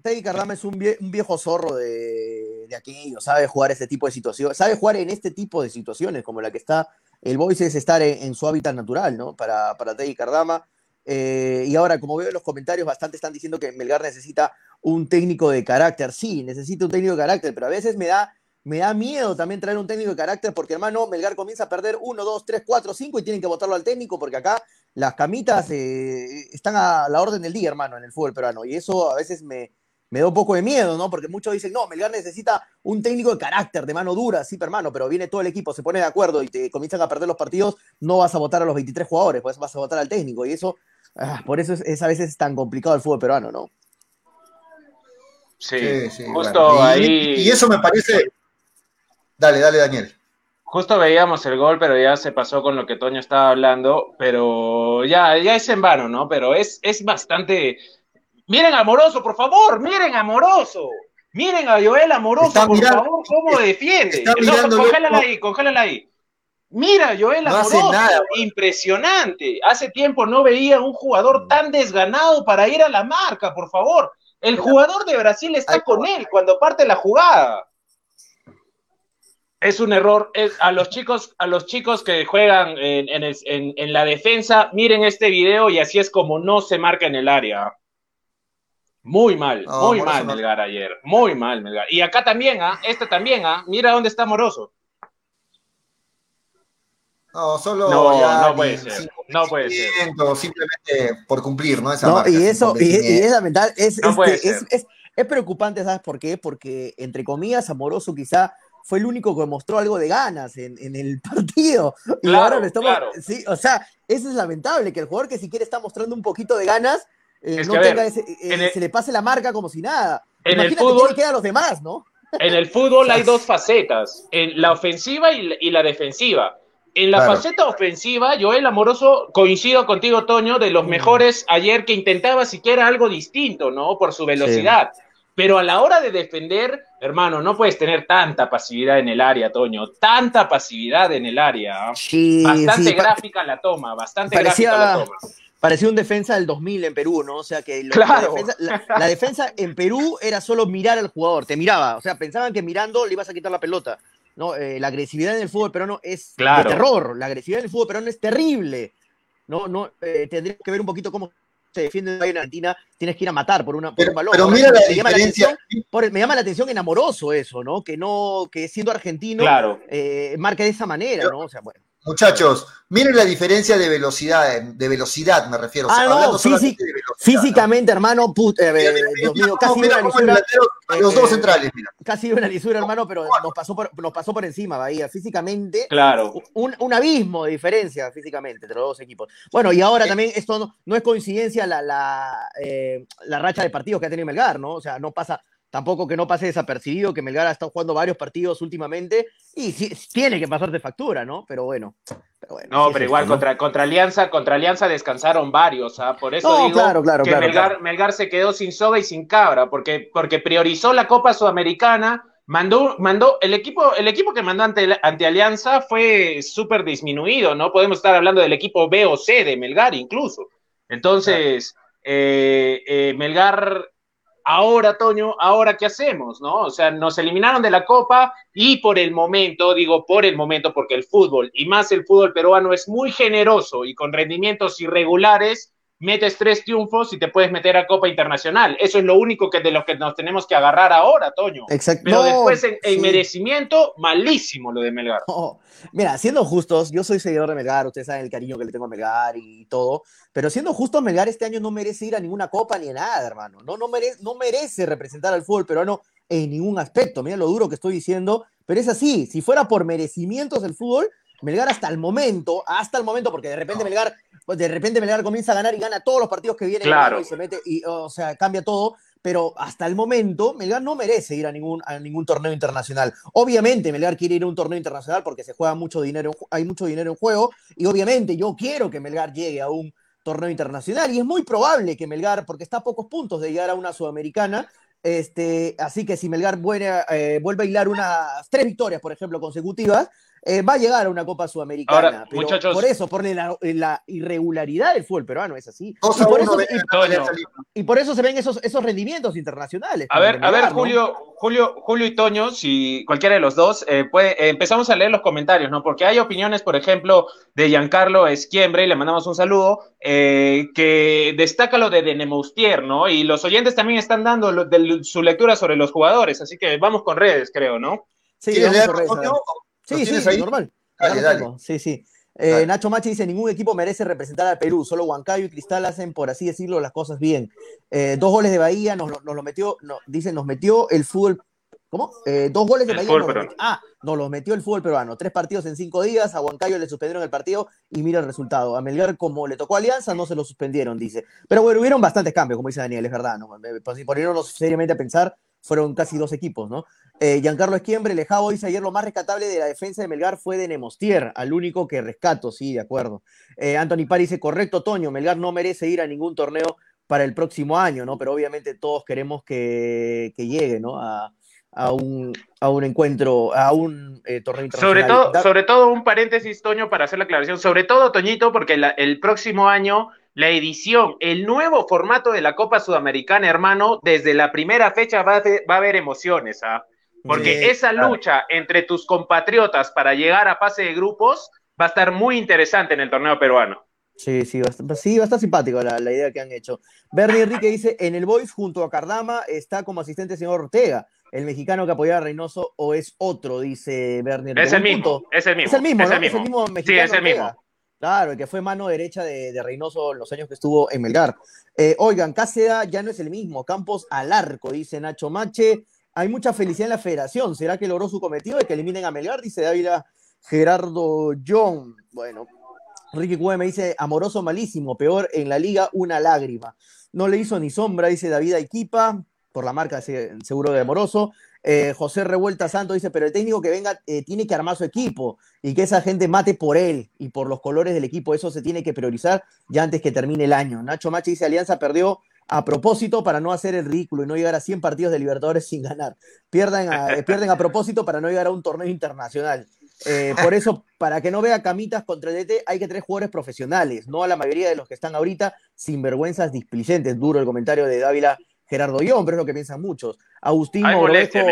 Teddy Cardama es un, vie- un viejo zorro de, de aquello, sabe jugar este tipo de situaciones, sabe jugar en este tipo de situaciones, como la que está el Boys es estar en, en su hábitat natural, ¿no? Para, para Teddy Cardama. Eh, y ahora, como veo en los comentarios, bastante están diciendo que Melgar necesita un técnico de carácter. Sí, necesita un técnico de carácter, pero a veces me da, me da miedo también traer un técnico de carácter porque, hermano, Melgar comienza a perder 1, 2, 3, 4, 5 y tienen que votarlo al técnico porque acá las camitas eh, están a la orden del día, hermano, en el fútbol peruano. Y eso a veces me, me da un poco de miedo, ¿no? Porque muchos dicen, no, Melgar necesita un técnico de carácter, de mano dura, sí, hermano, pero viene todo el equipo, se pone de acuerdo y te comienzan a perder los partidos, no vas a votar a los 23 jugadores, pues vas a votar al técnico. Y eso, ah, por eso es, es a veces tan complicado el fútbol peruano, ¿no? Sí, Sí, sí, justo bueno. Y- ahí. Y eso me parece. Dale, dale, Daniel. Justo veíamos el gol, pero ya se pasó con lo que Toño estaba hablando, pero ya, ya es en vano, ¿no? Pero es, es bastante... Miren Amoroso, por favor, miren Amoroso. Miren a Joel Amoroso, Está por mirando- favor, cómo defiende. está No, mirándolo- congélala ahí, congélala ahí. Mira, Joel No Amoroso, nada, impresionante. Hace tiempo no veía un jugador tan desganado para ir a la marca, por favor. El jugador de Brasil está con él cuando parte la jugada. Es un error. Es- a los chicos, a los chicos que juegan en, en el- en- en la defensa, miren este video y así es como no se marca en el área. Muy mal, No, muy Moroso mal no. Melgar ayer. Muy mal Melgar. Y acá también, ¿ah? Este también, ¿ah? Mira dónde está Moroso. No, solo No, ya no puede ser, no puede ser. Simplemente por cumplir, ¿no? Esa No, marca, y eso, y, y es lamentable, es, No es puede que es, es- es preocupante, ¿sabes por qué? Porque, entre comillas, Amoroso quizá fue el único que mostró algo de ganas en, en el partido. Y Claro, ahora lo estamos, claro. sí, o sea, eso es lamentable, que el jugador que siquiera está mostrando un poquito de ganas, eh, no que, tenga ver, ese, eh, el- se le pase la marca como si nada. En el Imagínate fútbol- quién queda a los demás, ¿no? En el fútbol hay dos facetas, en la ofensiva y la, y la defensiva. En la Claro. faceta ofensiva, Joel Amoroso, coincido contigo, Toño, de los Mm. mejores ayer que intentaba siquiera algo distinto, ¿no? Por su velocidad. Pero a la hora de defender, hermano, no puedes tener tanta pasividad en el área, Toño. Tanta pasividad en el área. Sí, Bastante sí, gráfica la toma, bastante Parecía- gráfica la toma. parecía un defensa del 2000 en Perú, ¿no? O sea que lo- Claro. la, defensa, la- la defensa en Perú era solo mirar al jugador, te miraba, o sea, pensaban que mirando le ibas a quitar la pelota. No, Eh, la agresividad en el fútbol peruano es Claro. de terror, la agresividad en el fútbol peruano es terrible. No, no, eh, tendría que ver un poquito cómo se defiende en Argentina, tienes que ir a matar por, una, por Pero, un balón. pero mira la me llama diferencia. atención- por- me llama la atención en amoroso eso, ¿no? Que no, que siendo argentino, Claro. eh, marque de esa manera, ¿no? O sea, bueno. Muchachos, miren la diferencia de velocidad, eh, de velocidad me refiero. o sea, Ah, no, hablando solamente físic- de velocidad, Físicamente, hermano, put- eh, ¿no? Mira, mira, Dios mira mío, cómo- casi mira una lisura. los eh, dos centrales, mira. casi una lisura, hermano, pero nos pasó por, nos pasó por encima, Bahía. Físicamente, Claro. un, un abismo de diferencia físicamente entre los dos equipos. Bueno, y ahora también esto no, no es coincidencia la, la, eh, la racha de partidos que ha tenido Melgar, ¿no? O sea, no pasa, tampoco que no pase desapercibido, que Melgar ha estado jugando varios partidos últimamente y sí, tiene que pasar de factura, ¿no? Pero bueno. Pero bueno No, sí es pero igual esto, ¿no? contra, contra Alianza, contra Alianza descansaron varios, ¿ah? Por eso No, digo claro, claro, que claro, Melgar, se quedó sin soga y sin cabra, porque, porque priorizó la Copa Sudamericana, mandó, mandó, el equipo, el equipo que mandó ante, ante Alianza fue súper disminuido, ¿no? Podemos estar hablando del equipo B o C de Melgar incluso. Entonces, eh, eh, Melgar Ahora, Toño, ahora qué hacemos, ¿no? O sea, nos eliminaron de la Copa y por el momento, digo por el momento, porque el fútbol y más el fútbol peruano es muy generoso y con rendimientos irregulares, metes tres triunfos y te puedes meter a Copa Internacional. Eso es lo único que de lo que nos tenemos que agarrar ahora, Toño. Exacto. Pero No, después en, en sí. merecimiento, malísimo lo de Melgar. No, Mira, siendo justos, yo soy seguidor de Melgar, ustedes saben el cariño que le tengo a Melgar y todo, pero siendo justos, Melgar este año no merece ir a ninguna copa ni a nada, hermano. No, no, merece, no merece representar al fútbol peruano en ningún aspecto. Mira lo duro que estoy diciendo, pero es así. Si fuera por merecimientos del fútbol, Melgar hasta el momento, hasta el momento, porque de repente Melgar, pues de repente Melgar comienza a ganar y gana todos los partidos que vienen Claro. y se mete, y, o sea, cambia todo. Pero hasta el momento, Melgar no merece ir a ningún, a ningún torneo internacional. Obviamente, Melgar quiere ir a un torneo internacional porque se juega mucho dinero, hay mucho dinero en juego. Y obviamente, yo quiero que Melgar llegue a un torneo internacional. Y es muy probable que Melgar, porque está a pocos puntos de llegar a una sudamericana, este, así que si Melgar vuelve, a- eh, vuelve a hilar unas tres victorias, por ejemplo, consecutivas, eh, va a llegar a una Copa Sudamericana. Ahora, Pero muchachos- por eso, por la, la irregularidad del fútbol peruano, es así. Y a por, eso, de- y- Toño. y por eso se ven esos, esos rendimientos internacionales. A ver, a ver. Julio, Julio, Julio y Toño, si cualquiera de los dos, eh, puede, eh, empezamos a leer los comentarios, ¿no? Porque hay opiniones, por ejemplo, de Giancarlo Esquiembre, y le mandamos un saludo, eh, que destaca lo de Denemoustier, ¿no? Y los oyentes también están dando lo- de su lectura sobre los jugadores, así que vamos con redes, creo, ¿no? Sí, ¿Quieres vamos leer, por redes, Sí, sí, ahí? normal. Dale, dale. tengo. Sí, sí. Eh, Dale. Nacho Machi dice, ningún equipo merece representar al Perú, solo Huancayo y Cristal hacen, por así decirlo, las cosas bien. Eh, dos goles de Bahía, nos, lo- nos lo metió, no, dice, nos metió el fútbol, ¿cómo? Eh, dos goles de El Bahía, nos metió- ah, nos los metió el fútbol peruano, tres partidos en cinco días, a Huancayo le suspendieron el partido y mira el resultado. A Melgar, como le tocó a Alianza, no se lo suspendieron, dice. Pero bueno, hubieron bastantes cambios, como dice Daniel, es verdad, ¿no? Eh, pues, Si poniéndonos seriamente a pensar, fueron casi dos equipos, ¿no? Eh, Giancarlo Esquiembre, Lejao dice ayer lo más rescatable de la defensa de Melgar fue de Nemostier, al único que rescato, sí, de acuerdo. Eh, Anthony Pari dice, correcto, Toño, Melgar no merece ir a ningún torneo para el próximo año, ¿no? Pero obviamente todos queremos que, que llegue, ¿no? A, a un, a un encuentro, a un eh, torneo internacional. Sobre todo, sobre todo un paréntesis, Toño, para hacer la aclaración. Sobre todo, Toñito, porque la- el próximo año, la edición, el nuevo formato de la Copa Sudamericana, hermano, desde la primera fecha va a, haber- va a haber emociones, ¿ah? Porque esa claro. lucha entre tus compatriotas para llegar a fase de grupos va a estar muy interesante en el torneo peruano. Sí, sí, va a estar, sí, va a estar simpático la, la idea que han hecho. Bernie Enrique dice, en el Boys junto a Cardama está como asistente el señor Ortega, el mexicano que apoyaba a Reynoso, o es otro, dice Bernie Enrique. Es el mismo, punto. es el mismo. Es el mismo, es ¿no? el Es el mismo. mismo Sí, mexicano es el Ortega. mismo. Claro, el que fue mano derecha de, de Reynoso en los años que estuvo en Melgar. Eh, oigan, Cáceda ya no es el mismo. Campos al arco, dice Nacho Mache. Hay mucha felicidad en la federación. ¿Será que logró su cometido de que eliminen a Melgar? Dice Dávila Gerardo John. Bueno, Ricky Cue me dice, amoroso malísimo, peor en la liga, una lágrima. No le hizo ni sombra, dice David Aiquipa, por la marca se- seguro de amoroso. Eh, José Revuelta Santo dice, pero el técnico que venga eh, tiene que armar su equipo y que esa gente mate por él y por los colores del equipo. Eso se tiene que priorizar ya antes que termine el año. Nacho Machi dice, Alianza perdió a propósito para no hacer el ridículo y no llegar a 100 partidos de Libertadores sin ganar. Pierdan a, eh, pierden a propósito para no llegar a un torneo internacional. Eh, por eso, para que no vea camitas contra el DT, hay que tener jugadores profesionales, no a la mayoría de los que están ahorita sinvergüenzas displicentes. Duro el comentario de Dávila Gerardo Guión, pero es lo que piensan muchos. Agustín molestia.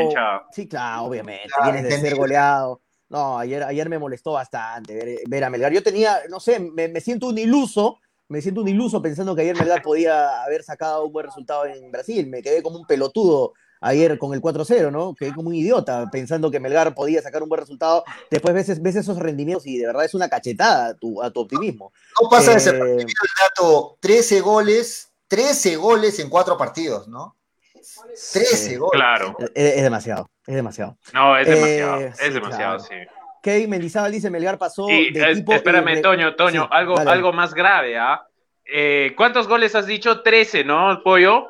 Sí, claro, obviamente. Claro, vienes de ser goleado. No, ayer, ayer me molestó bastante ver, ver a Melgar. Yo tenía, no sé, me, me siento un iluso, me siento un iluso pensando que ayer Melgar podía haber sacado un buen resultado en Brasil. Me quedé como un pelotudo ayer con el 4-0, ¿no? Quedé como un idiota pensando que Melgar podía sacar un buen resultado. Después ves, ves esos rendimientos y de verdad es una cachetada a tu, a tu optimismo. No pasa Eh, desapercibido el dato, 13 goles, 13 goles en cuatro partidos, ¿no? 13 Sí. goles. Claro. Es, es demasiado, es demasiado. No, es Eh, demasiado. es sí, demasiado, claro. sí. Kevin Mendizábal dice Melgar pasó Y de eh, equipo... espérame, Toño, Toño, Sí, algo, algo más grave, ¿ah? Eh, ¿Cuántos goles has dicho? 13, ¿no, Pollo?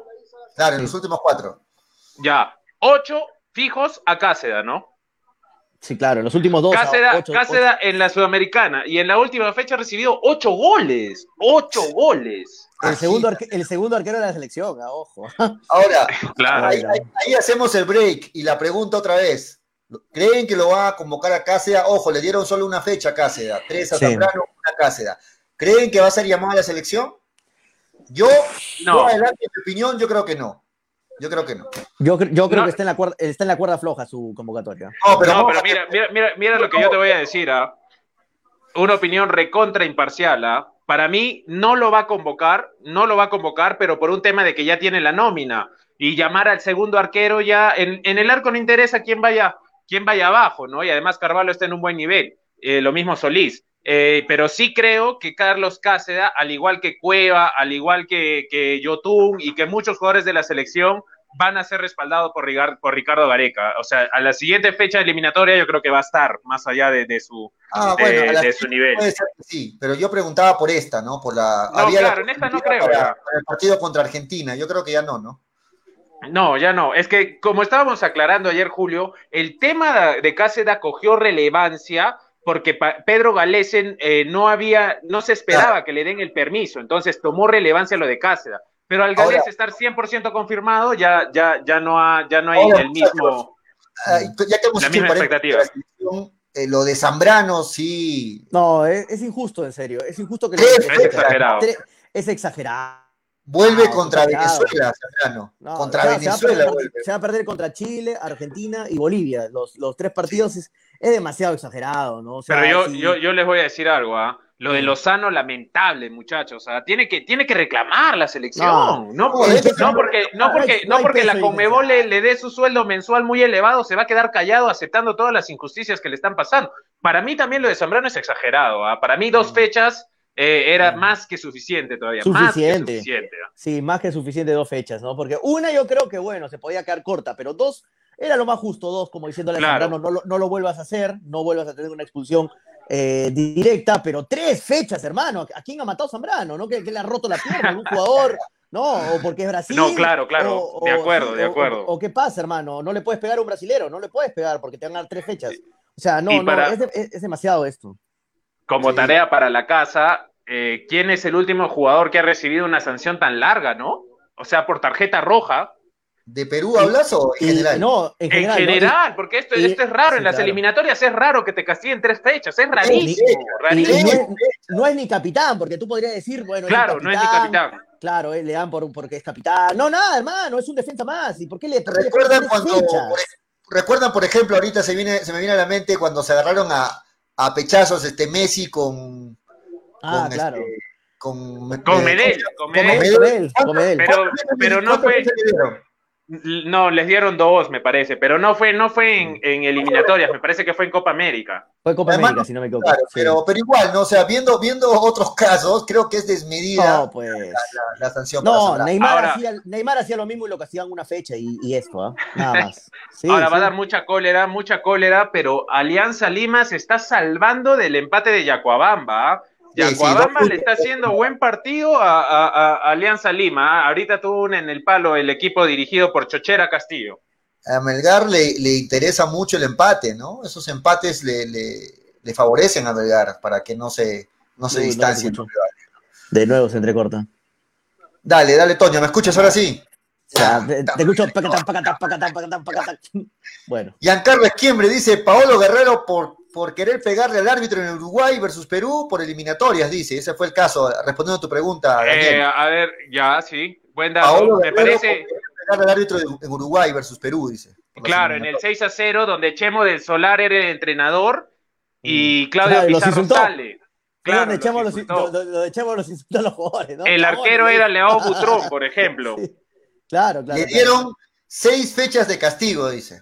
Claro, en los últimos cuatro. Ya. 8 fijos a Cáceda, ¿no? Sí, claro, en los últimos dos. Cáceda, ocho- Cáceda en la Sudamericana y en la última fecha ha recibido 8 goles. 8 goles. El segundo, arque- el segundo arquero de la selección, ah, ojo. Ahora, Claro. ahí, ahí- ahí hacemos el break y la pregunta otra vez. ¿Creen que lo va a convocar a Cáceda? Ojo, le dieron solo una fecha a Cáceda. Tres a Sí. Zambrano, una a Cáceda. ¿Creen que va a ser llamado a la selección? Yo, No. yo adelante, en mi opinión, yo creo que no. Yo creo que no. Yo, yo creo No. que está en, la cuerda, está en la cuerda floja su convocatoria. No, pero, no, pero mira, mira, mira, mira lo que yo te voy a decir, ¿ah? Una opinión recontra imparcial, ¿ah? Para mí no lo va a convocar, no lo va a convocar, pero por un tema de que ya tiene la nómina. Y llamar al segundo arquero ya, en, en el arco no interesa quién vaya, quién vaya abajo, ¿no? Y además Carvalho está en un buen nivel. Eh, lo mismo Solís. Eh, pero sí creo que Carlos Cáceda, al igual que Cueva, al igual que, que Yotun y que muchos jugadores de la selección, van a ser respaldados por, Ricardo Gareca. O sea, a la siguiente fecha eliminatoria yo creo que va a estar más allá de, de su, Ah, de, bueno, a la de su nivel. Puede ser que sí, pero yo preguntaba por esta, ¿no? Por la. No, había la claro, en esta no creo, para el partido contra Argentina, yo creo que ya no, ¿no? No, ya no. Es que, como estábamos aclarando ayer, Julio, el tema de Cáceda cogió relevancia porque Pedro Galesen eh, no había, no se esperaba que le den el permiso, entonces tomó relevancia lo de Cáceda. Pero al Galés Ahora- estar 100% confirmado, ya, ya, ya, no ha, ya no hay Ahora, el mismo. Ah, ya que hemos La misma expectativa. eh, lo de Zambrano, sí. No, es, es injusto, en serio. Es injusto que le- Es Es exagerado. Es exagerado. Vuelve Ah, contra. Venezuela, Zambrano. No, contra o sea, se va a Venezuela perder- vuelve. Se va a perder contra Chile, Argentina y Bolivia. Los, los tres partidos es, es demasiado exagerado, ¿no? O sea, Pero yo, yo, yo les voy a decir algo, ¿ah? Lo de Lozano, lamentable, muchachos. O sea, tiene que, tiene que reclamar la selección. No. No, por- es no porque, no porque, no porque la peso Conmebol le, le dé su sueldo mensual muy elevado, se va a quedar callado aceptando todas las injusticias que le están pasando. Para mí también lo de Zambrano es exagerado. ¿ah? Para mí dos fechas eh, era más que suficiente todavía. Suficiente. Más que suficiente. Sí, más que suficiente dos fechas, ¿no? Porque una yo creo que, bueno, se podía quedar corta, pero dos era lo más justo, dos, como diciéndole a. Zambrano, no, lo- no lo vuelvas a hacer, no vuelvas a tener una expulsión eh, directa, pero tres fechas, hermano. ¿A quién ha matado Zambrano? ¿No? ¿Que, que le ha roto la pierna a un jugador? ¿No? ¿O porque es Brasil? No, claro, claro. O- De acuerdo, de acuerdo. O, qué pasa, hermano? No le puedes pegar a un brasilero, no le puedes pegar porque te van a dar tres fechas. O sea, no, no, para- es, de- es- es demasiado esto. Como Sí. tarea para la casa, eh, ¿quién es el último jugador que ha recibido una sanción tan larga, no? O sea, por tarjeta roja. ¿De Perú hablas o en general? no, en En general. ¿no? Y- general, porque esto, y- esto es raro, sí, en las claro. eliminatorias es raro que te castiguen tres fechas, es rarísimo, no, es, no es ni capitán, porque tú podrías decir, bueno, es claro, no es ni capitán. Claro, eh, le dan por, porque es capitán. No, nada, hermano, es un defensa más. ¿Y por qué le ¿Recuerdan cuando, por, recuerdan, por ejemplo, ahorita se, viene, se me viene a la mente cuando se agarraron a, a pechazos este Messi con. Ah, con, claro. este, con, Con eh, Medel, con Con Medel. Pero, pero no ¿Cuántas fue? No, les dieron dos, me parece, pero no fue, no fue en, en eliminatorias, me parece que fue en Copa América. Fue Copa Además, América, si no me equivoco. Claro, sí. pero, pero igual, ¿no? O sea, viendo, viendo otros casos, creo que es desmedida No, pues. la, la sanción. No. Neymar, Ahora- hacía, Neymar hacía lo mismo y lo castigaban una fecha y, y esto, ¿ah? Nada más. Sí, Ahora va a dar mucha cólera, mucha cólera, pero Alianza Lima se está salvando del empate de Yacuabamba. ¿ah? Sí, sí, le está haciendo buen partido a, a- a- a Alianza Lima. ¿ah? Ahorita tuvo un en el palo el equipo dirigido por Chochera Castillo. A Melgar le, le interesa mucho el empate, ¿no? Esos empates le, le, le favorecen a Melgar para que no se, no se no distancien. escucho. De nuevo se entrecorta. Dale, dale, Toño, ¿me escuchas ahora sí? Te, te escucho pacatán, pacatán, pacatán, pacatán, pacatán. Bueno, Giancarlo Esquiembre dice, Paolo Guerrero por, por querer pegarle al árbitro en Uruguay versus Perú por eliminatorias, dice. Ese fue el caso, respondiendo a tu pregunta, Daniel. Eh, a ver, ya, sí, buen dato. Paolo Me parece, por querer pegarle al árbitro de- en Uruguay versus Perú, dice. Claro, en el eliminatorias. 6 a 0, donde Chemo del Solar era el entrenador y Claudio Claro, los Pizarro insultó. sale. claro, Claro, donde echamos los los, insultó. echamos los insultos a los jugadores, ¿no? El arquero era Leao Butrón, por ejemplo. Sí. Claro, claro. Le claro. dieron seis fechas de castigo, dice.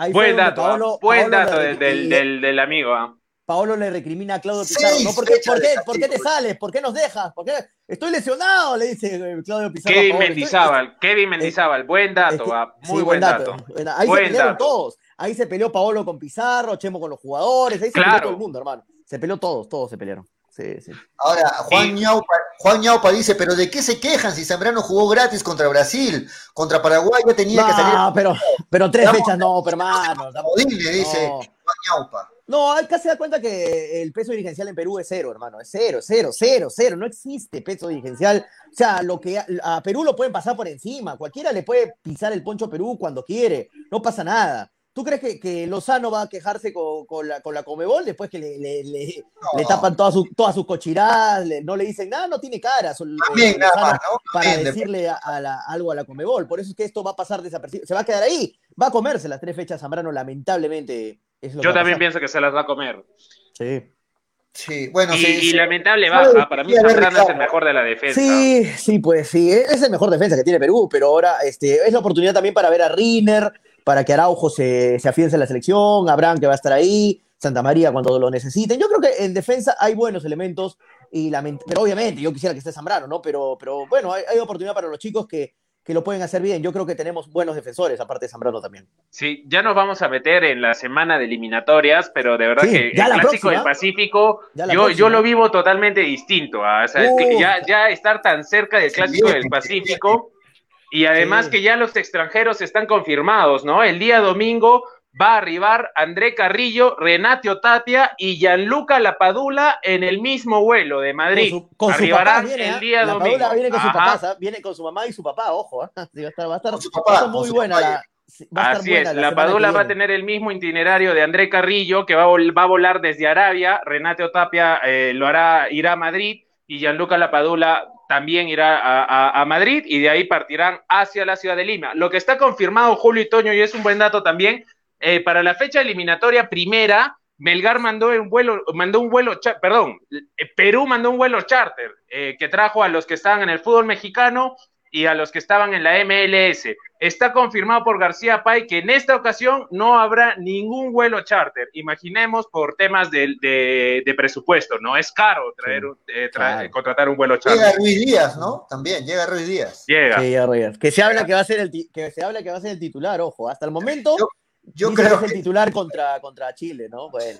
Ahí Buen dato, ¿ah? Paolo- buen Paolo dato del, del, del, del amigo. ¿ah? Paolo le recrimina a Claudio Pizarro. ¿no? ¿Por, qué, por, qué, castigo, ¿Por qué te sales? ¿Por qué nos dejas? ¿Por qué? Estoy lesionado, le dice eh, Claudio Pizarro. Kevin. Mendizábal, Kevin Mendizábal, buen dato, Es que- ¿ah? sí, muy buen dato. Ahí Buen se pelearon dato. todos. Ahí se peleó Paolo con Pizarro, Chemo con los jugadores. Ahí se Claro. peleó todo el mundo, hermano. Se peleó todos, todos se pelearon. Sí, sí. Ahora, Juan, Y- Ñaupa, Juan Ñaupa dice, pero ¿de qué se quejan si Zambrano jugó gratis contra Brasil? Contra Paraguay ya tenía que salir No, pero, pero tres Estamos- fechas no, pero hermano. dice No. Juan Ñaupa. No, acá se da cuenta que el peso dirigencial en Perú es cero, hermano. Es cero, cero, cero, cero. No existe peso dirigencial. O sea, lo que a, a Perú lo pueden pasar por encima. Cualquiera le puede pisar el poncho a Perú cuando quiere. No pasa nada. Tú ¿Tú crees que, que Lozano va a quejarse con, con la, con la Comebol después que le, le, le, le tapan todas sus todas sus cochiradas, no le dicen nada, no tiene cara sol- También, eh, nada Lozano más, ¿no? para También, decirle a, a la- algo a la Comebol. Por eso es que esto va a pasar desapercibido, se va a quedar ahí, va a comerse las tres fechas Zambrano, lamentablemente. Es lo que Yo también pienso que se las va a comer. Sí. Sí, bueno, Y, sí, y sí. lamentable baja. Para mí Zambrano es el mejor de la defensa. Sí, sí, pues sí, es el mejor defensa que tiene Perú, pero ahora este, es la oportunidad también para ver a Riner, para que Araujo se, se afiance en la selección, Abraham que va a estar ahí, Santa María cuando lo necesiten. Yo creo que en defensa hay buenos elementos, y pero obviamente yo quisiera que esté Zambrano, ¿no? Pero, pero bueno, hay, hay oportunidad para los chicos que, que lo pueden hacer bien. Yo creo que tenemos buenos defensores, aparte de Zambrano también. Sí, ya nos vamos a meter en la semana de eliminatorias, pero de verdad Sí, que ya el clásico próxima. del Pacífico, yo, próxima. yo lo vivo totalmente distinto. ah, o sea, Uh. ya, ya estar tan cerca del clásico Sí, del Pacífico y además Sí. que ya los extranjeros están confirmados, ¿no? El día domingo va a arribar André Carrillo, Renate Otatia y Gianluca Lapadula en el mismo vuelo de Madrid. Con su, con su Arribarán papá viene, el ¿ah? día La domingo. Padula viene con su papá, ¿sabes? viene con su mamá y su papá, ojo, ¿ah? Sí, va a estar, va a estar, Con su va a papá, estar muy su buena la, va a Así buena es, la la Padula va a tener el mismo itinerario de André Carrillo, que va a, vol- va a volar desde Arabia, Renate Otapia eh, lo hará, irá a Madrid, y Gianluca Lapadula también irá a, Madrid, y de ahí partirán hacia la ciudad de Lima. Lo que está confirmado, Julio y Toño, y es un buen dato también, eh, para la fecha eliminatoria primera, Melgar mandó un vuelo, mandó un vuelo, perdón, eh, Perú mandó un vuelo charter eh, que trajo a los que estaban en el fútbol mexicano y a los que estaban en la MLS. Está confirmado por García Pay que en esta ocasión no habrá ningún vuelo charter. Imaginemos por temas de, de- de presupuesto, no es caro traer, un- eh, tra- Claro. contratar un vuelo Llega charter. Ruiz Díaz, ¿no? También, llega Ruiz Díaz. Llega. Sí, ya, Roger. Que se habla que va a ser el que se habla que va a ser el titular, ojo, hasta el momento Yo- Yo creo que es el titular contra, contra Chile, ¿no? Bueno.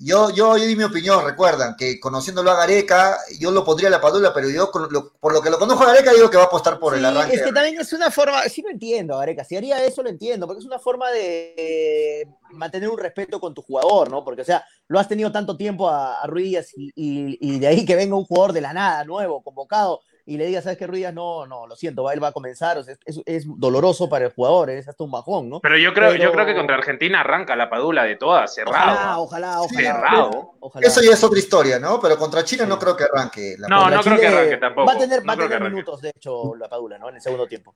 Yo, yo, yo di mi opinión, recuerdan, que conociéndolo a Gareca, yo lo pondría a la Padula, pero yo con lo- por lo que lo conozco a Gareca digo que va a apostar por el arranque. es que también es una forma, sí lo entiendo, Gareca, si haría eso lo entiendo, porque es una forma de eh, mantener un respeto con tu jugador, ¿no? Porque, o sea, lo has tenido tanto tiempo a, a Ruiz y- y de ahí que venga un jugador de la nada, nuevo, convocado, y le diga, ¿sabes qué, Ruiz? No, no, lo siento, va- él va a comenzar, o sea, es, es doloroso para el jugador, es hasta un bajón, ¿no? Pero yo creo, yo creo que contra Argentina arranca la Padula de todas, cerrado. Ojalá, ojalá, ojalá. Cerrado. ojalá. Eso ya es otra historia, ¿no? Pero contra Sí. no creo que arranque. La No, Padula. no creo que arranque tampoco. Va a tener, No va a tener minutos, de hecho, la Padula, ¿no? En el segundo tiempo.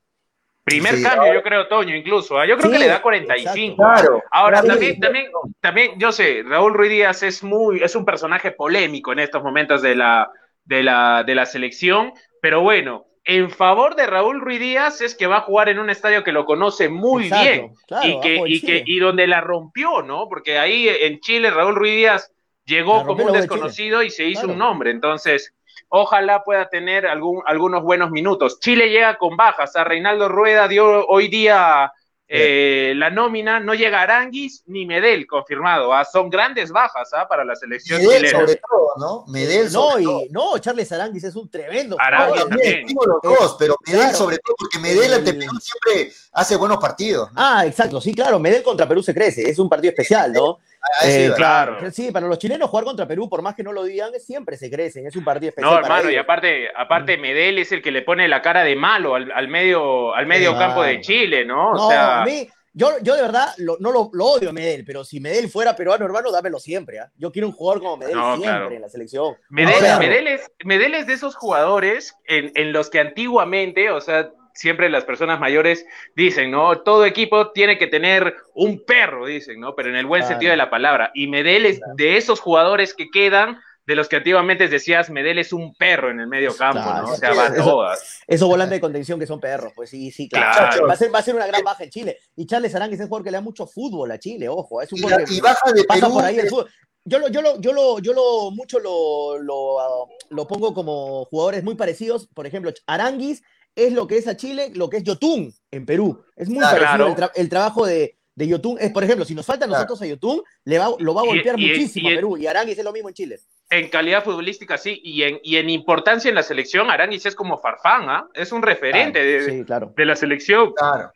Primer Sí, cambio, ahora- yo creo, Toño, incluso. ¿ah? Yo creo Sí, que le da 45. Claro. Ahora, claro. también, también, también, yo sé, Raúl Ruiz Díaz es muy, es un personaje polémico en estos momentos de la, de la, de la selección, pero bueno, en favor de Raúl Ruiz Díaz es que va a jugar en un estadio que lo conoce muy Exacto, bien claro, y que, y que, y donde la rompió, ¿no? Porque ahí en Chile Raúl Ruiz Díaz llegó como un desconocido y se hizo Claro. un nombre, entonces ojalá pueda tener algún, algunos buenos minutos. Chile llega con bajas, a Reinaldo Rueda dio hoy día eh, la nómina, no llega Aranguis ni Medel, confirmado, ¿ah? son grandes bajas ¿ah? para la selección Medel chilena. sobre todo, ¿no? Medel No, sobre todo. y, no, Charles Aranguis es un tremendo Aranguis jugador. también. Los dos, pero Medel Claro. sobre todo, porque Medel ante Perú siempre hace buenos partidos. ¿no? Ah, exacto, sí, claro, Medel contra Perú se crece, es un partido especial, ¿no? Eh, claro. Sí, para los chilenos jugar contra Perú, por más que no lo digan, siempre se crecen, es un partido especial. No, para hermano, y aparte, aparte Medel es el que le pone la cara de malo al, al medio, al medio campo de. Chile, ¿no? O No, sea, a mí, yo, yo de verdad lo- no lo, lo odio a Medel, pero si Medel fuera peruano, hermano, dámelo siempre. ¿ah? Yo quiero un jugador como Medel No, siempre claro. en la selección. Medel. Medel es, Medel es de esos jugadores en, en los que antiguamente, o sea, siempre las personas mayores dicen, ¿no? Todo equipo tiene que tener un perro, dicen, ¿no? Pero en el buen Claro. sentido de la palabra. Y Medel es de esos jugadores que quedan, de los que antiguamente decías, Medel es un perro en el medio campo, Claro, ¿no? O sea, va eso- todas. Esos volantes de contención que son perros, pues sí, sí, claro. Claro. Va, a ser, va a ser una gran baja en Chile. Y Charles Aranguis es un jugador que le da mucho fútbol a Chile, ojo. Es un Y, jugador que y baja de pasa Perú. por ahí el fútbol. Yo lo, yo lo, yo lo, yo lo mucho lo, lo, ah, lo pongo como jugadores muy parecidos. Por ejemplo, Aranguis es lo que es a Chile, lo que es Yotun en Perú. Es muy Claro. parecido Claro. el, tra- el trabajo de, de Yotun. Es, por ejemplo, si nos falta a Claro. nosotros a Yotun, le va, lo va a Y- golpear y- muchísimo y- a Perú. Y Aranguis es lo mismo en Chile. En calidad futbolística, sí, y en, y en importancia en la selección, Aranguis es como Farfán, ¿ah? Es un referente Claro, de, sí, claro. de la selección. Claro.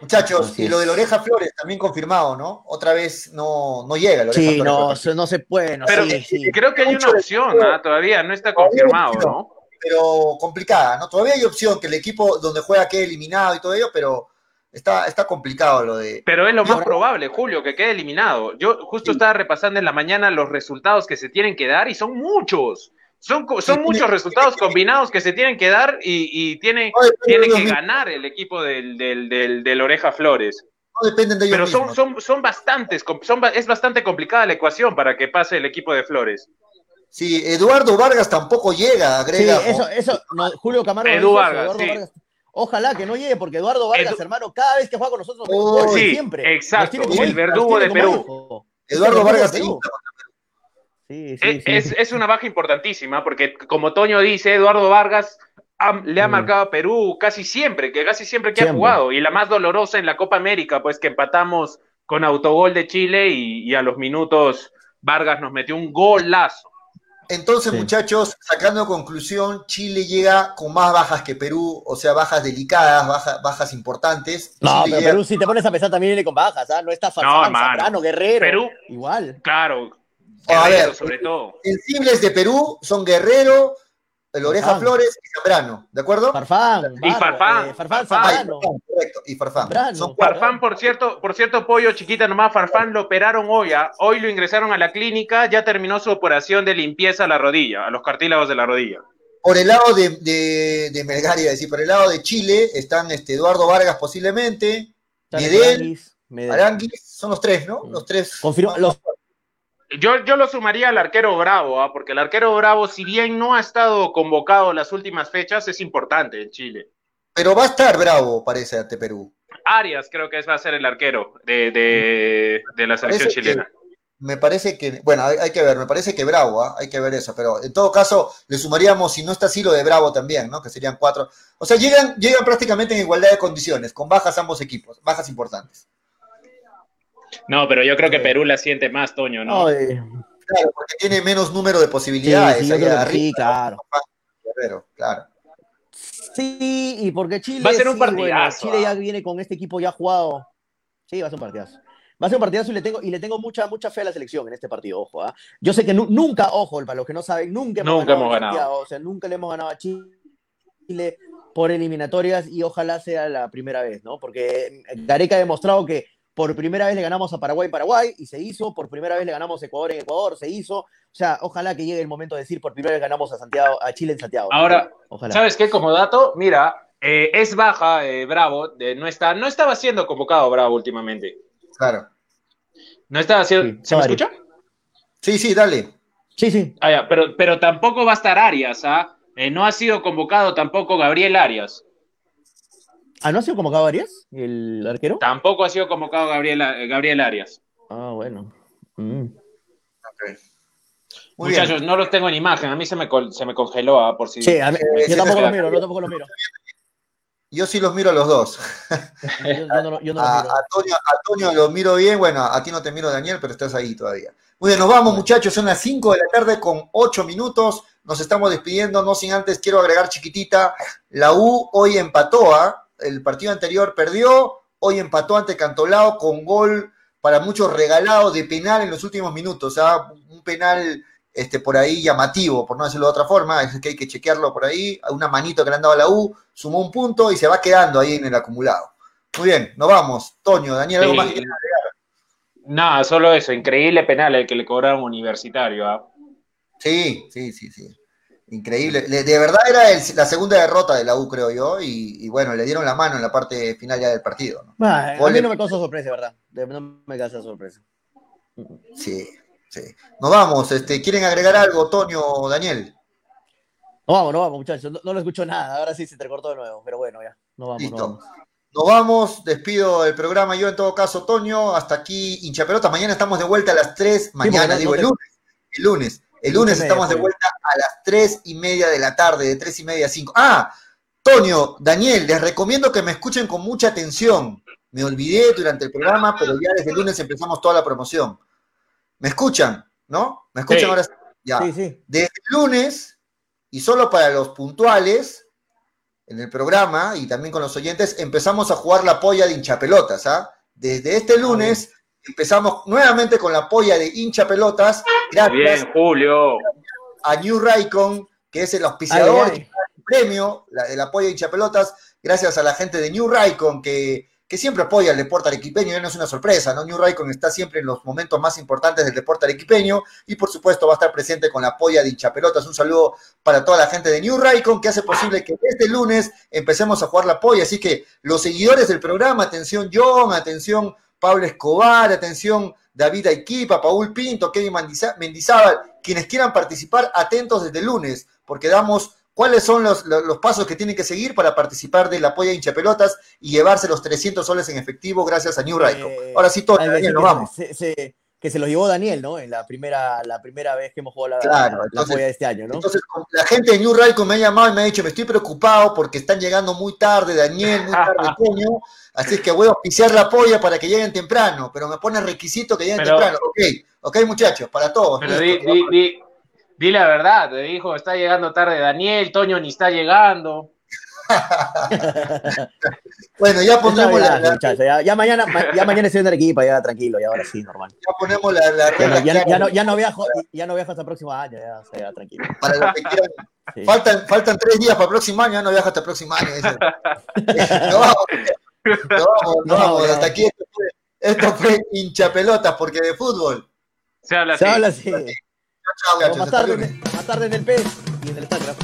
Muchachos, Así y lo de la oreja Flores también confirmado, ¿no? Otra vez no, no llega la oreja Sí, Flores. no, no se puede. No, Pero sí, sí. creo que hay una opción, ¿ah? Todavía no está confirmado, no. Pero complicada, ¿no? Todavía hay opción que el equipo donde juega quede eliminado y todo ello, pero Está, está complicado lo de. Pero es lo más probable, Julio, que quede eliminado. Yo justo estaba repasando en la mañana los resultados que se tienen que dar y son muchos. Son, son muchos resultados combinados que se tienen que dar y, y tiene, tiene que ganar el equipo del, del, del, del Oreja Flores. No dependen de ellos Pero son, mismos. son, son bastantes, son, es bastante complicada la ecuación para que pase el equipo de Flores. Sí, Eduardo Vargas tampoco llega, Sí, agrega. eso, eso, no, Julio Camargo. Edu dice eso, Vargas, Eduardo sí. Vargas. Ojalá que no llegue, porque Eduardo Vargas, Edu- hermano, cada vez que juega con nosotros, nos Oh, sí, siempre. exacto, Nos el verdugo de Perú. hijo. Eduardo Vargas de sí. Perú. Sí, sí, Es, sí. es- es una baja importantísima porque, como Toño dice, Eduardo Vargas ha- le ha Mm. marcado a Perú casi siempre, que casi siempre que ha jugado. Y la más dolorosa en la Copa América, pues que empatamos con autogol de Chile y, y a los minutos Vargas nos metió un golazo. Entonces, Sí. muchachos, sacando conclusión, Chile llega con más bajas que Perú, o sea, bajas delicadas, bajas, bajas importantes. No, Chile pero llega- Perú, si te pones a pensar, también viene con bajas, ¿ah? No está No, Farfán, hermano. Zambrano, Guerrero. Perú, Igual. claro, A ver, sobre todo. sensibles de Perú son Guerrero, el Oreja Farfán. Flores y Zambrano, ¿de acuerdo? Farfán, Y Farfán, eh, Farfán, Zambrano. Correcto, y Farfán. Son. Farfán, por cierto, por cierto, pollo chiquita nomás, Farfán lo operaron hoy, ¿ah? hoy lo ingresaron a la clínica, ya terminó su operación de limpieza a la rodilla, a los cartílagos de la rodilla. Por el lado de, de, de Melgar, iba a decir, por el lado de Chile están este, Eduardo Vargas posiblemente, Medel. Aranguis, son los tres, ¿no? Los tres. Confirma- los- Yo, yo lo sumaría al arquero Bravo, ¿ah? porque el arquero Bravo, si bien no ha estado convocado las últimas fechas, es importante en Chile. Pero va a estar bravo, parece, ante Perú. Arias creo que va a ser el arquero de, de, de la selección que- chilena. Me parece que, bueno, hay, hay que ver, me parece que Bravo, ¿ah? hay que ver eso, pero en todo caso le sumaríamos, si no está así, lo de Bravo también, ¿no? Que serían cuatro. O sea, llegan, llegan prácticamente en igualdad de condiciones, con bajas ambos equipos, bajas importantes. No, pero yo creo que Perú la siente más, Toño, ¿no? eh, Claro, porque tiene menos número de posibilidades. sí, que arriba, sí, claro. Guerrero, claro. Sí, y porque Chile. Va a ser un sí, partidazo, bueno, Chile ya ah. viene con este equipo ya jugado. Sí, va a ser un partidazo. Va a ser un partidazo y le tengo, y le tengo mucha, mucha fe a la selección en este partido, ojo. ¿ah? Yo sé que nu- nunca, ojo, para los que no saben, nunca hemos Nunca ganado. hemos ganado. O sea, nunca le hemos ganado a Chile por eliminatorias y ojalá sea la primera vez, ¿no? Porque Gareca ha demostrado que por primera vez le ganamos a Paraguay en Paraguay y se hizo, por primera vez le ganamos a Ecuador en Ecuador, se hizo. O sea, ojalá que llegue el momento de decir por primera vez ganamos a Santiago, a Chile en Santiago. Ahora, ojalá. ¿Sabes qué? Como dato, mira, eh, es baja eh, Bravo, de- no, está, no estaba siendo convocado Bravo últimamente. Claro. No estaba siendo... Sí, ¿Se me escucha? Sí, sí, dale. Sí, sí. Ah, ya, pero, pero tampoco va a estar Arias, ¿ah? Eh, no ha sido convocado tampoco Gabriel Arias. ¿Ah, no ha sido convocado Arias, el arquero? Tampoco ha sido convocado Gabriel, Gabriel Arias. Ah, bueno. Mm. Muy Muchachos, bien. no los tengo en imagen. A mí se me, se me congeló, ¿ah? por si. Sí, a mí- sí, yo tampoco sí, lo sí. miro, yo tampoco lo miro. Yo sí los miro a los dos. Yo, yo no, lo- yo no lo A, miro. a Antonio, a Antonio lo miro bien, bueno, a ti no te miro, Daniel, pero estás ahí todavía. Muy bien, nos vamos, muchachos, son las 5 de la tarde con 8 minutos. Nos estamos despidiendo, no sin antes quiero agregar chiquitita. La U hoy empató, ¿ah? El partido anterior perdió, hoy empató ante Cantolao con gol para muchos regalado de penal en los últimos minutos. ¿ah? Un penal este, por ahí llamativo, por no decirlo de otra forma, es que hay que chequearlo por ahí. Una manito que le han dado a la U, sumó un punto y se va quedando ahí en el acumulado. Muy bien, nos vamos. Toño, Daniel, algo Sí. más que quieras Nada, solo eso. Increíble penal el que le cobraron universitario. ¿ah? Sí, sí, sí, sí. Increíble. Le- De verdad era el- la segunda derrota de la U, creo yo, y, y bueno, le dieron la mano en la parte final ya del partido. ¿no? A mí no me causa sorpresa, ¿verdad? No me causa sorpresa. Sí, sí. Nos vamos. Este, ¿Quieren agregar algo, Toño o Daniel? No vamos, no vamos, muchachos. No, no lo escucho nada. Ahora sí se te cortó de nuevo. Pero bueno, ya. No vamos, no Listo. vamos. Nos vamos, despido el programa yo en todo caso, Toño, hasta aquí hincha pelota, mañana estamos de vuelta a las 3, mañana, no- digo no el lunes, el lunes, el lunes estamos de vuelta a las 3 y media de la tarde, de 3 y media a 5. Ah, Toño, Daniel, les recomiendo que me escuchen con mucha atención, me olvidé durante el programa, pero ya desde el lunes empezamos toda la promoción. ¿Me escuchan? ¿No? ¿Me escuchan Sí. ahora? Ya. Sí, sí. Desde el lunes, y solo para los puntuales, en el programa y también con los oyentes, empezamos a jugar la polla de hinchapelotas. ¿ah? Desde este lunes empezamos nuevamente con la polla de hinchapelotas, gracias Bien, Julio. a New Raycon, que es el auspiciador del premio la, de la polla de hinchapelotas, gracias a la gente de New Raycon que, que siempre apoya al deporte arequipeño, ya no es una sorpresa, ¿no? New Raycon está siempre en los momentos más importantes del deporte arequipeño y por supuesto va a estar presente con la polla de hinchapelotas. Un saludo para toda la gente de New Raycon que hace posible que este lunes empecemos a jugar la polla. Así que los seguidores del programa, atención John, atención Pablo Escobar, atención David Aiquipa, Paul Pinto, Kevin Mendizábal, quienes quieran participar, atentos desde el lunes, porque damos cuáles son los, pasos que tienen que seguir para participar del apoyo de hinchapelotas y llevarse los 300 soles en efectivo gracias a New Raycon. Eh, Ahora sí, todo, nos vamos. Que se lo llevó Daniel, ¿no? En la primera, la primera vez que hemos jugado la, la, de este año, ¿no? Entonces, la gente de New Raycon me ha llamado y me ha dicho, me estoy preocupado porque están llegando muy tarde, Daniel, muy tarde, Toño, así que voy a auspiciar la polla para que lleguen temprano, pero me pone requisito que lleguen temprano. Ok, ok, muchachos, para todos. Pero di, Di la verdad, te dijo, está llegando tarde Daniel, Toño ni está llegando. bueno, ya ponemos la, ya, mañana, ya mañana estoy en el equipo, ya tranquilo, ya ahora sí, normal. Ya ponemos la, la ya, ya, no, ya, no, viajo, ya no viajo hasta el próximo año, ya, ya tranquilo. Para los que quieran, faltan, faltan tres días para el próximo año, ya no viajo hasta el próximo año. no vamos, no vamos, no, vamos, hasta aquí esto fue, esto fue hincha pelotas, porque de fútbol. Se habla así. Se habla así. Chao, Más tarde, más tarde en el PES y en el Instagram.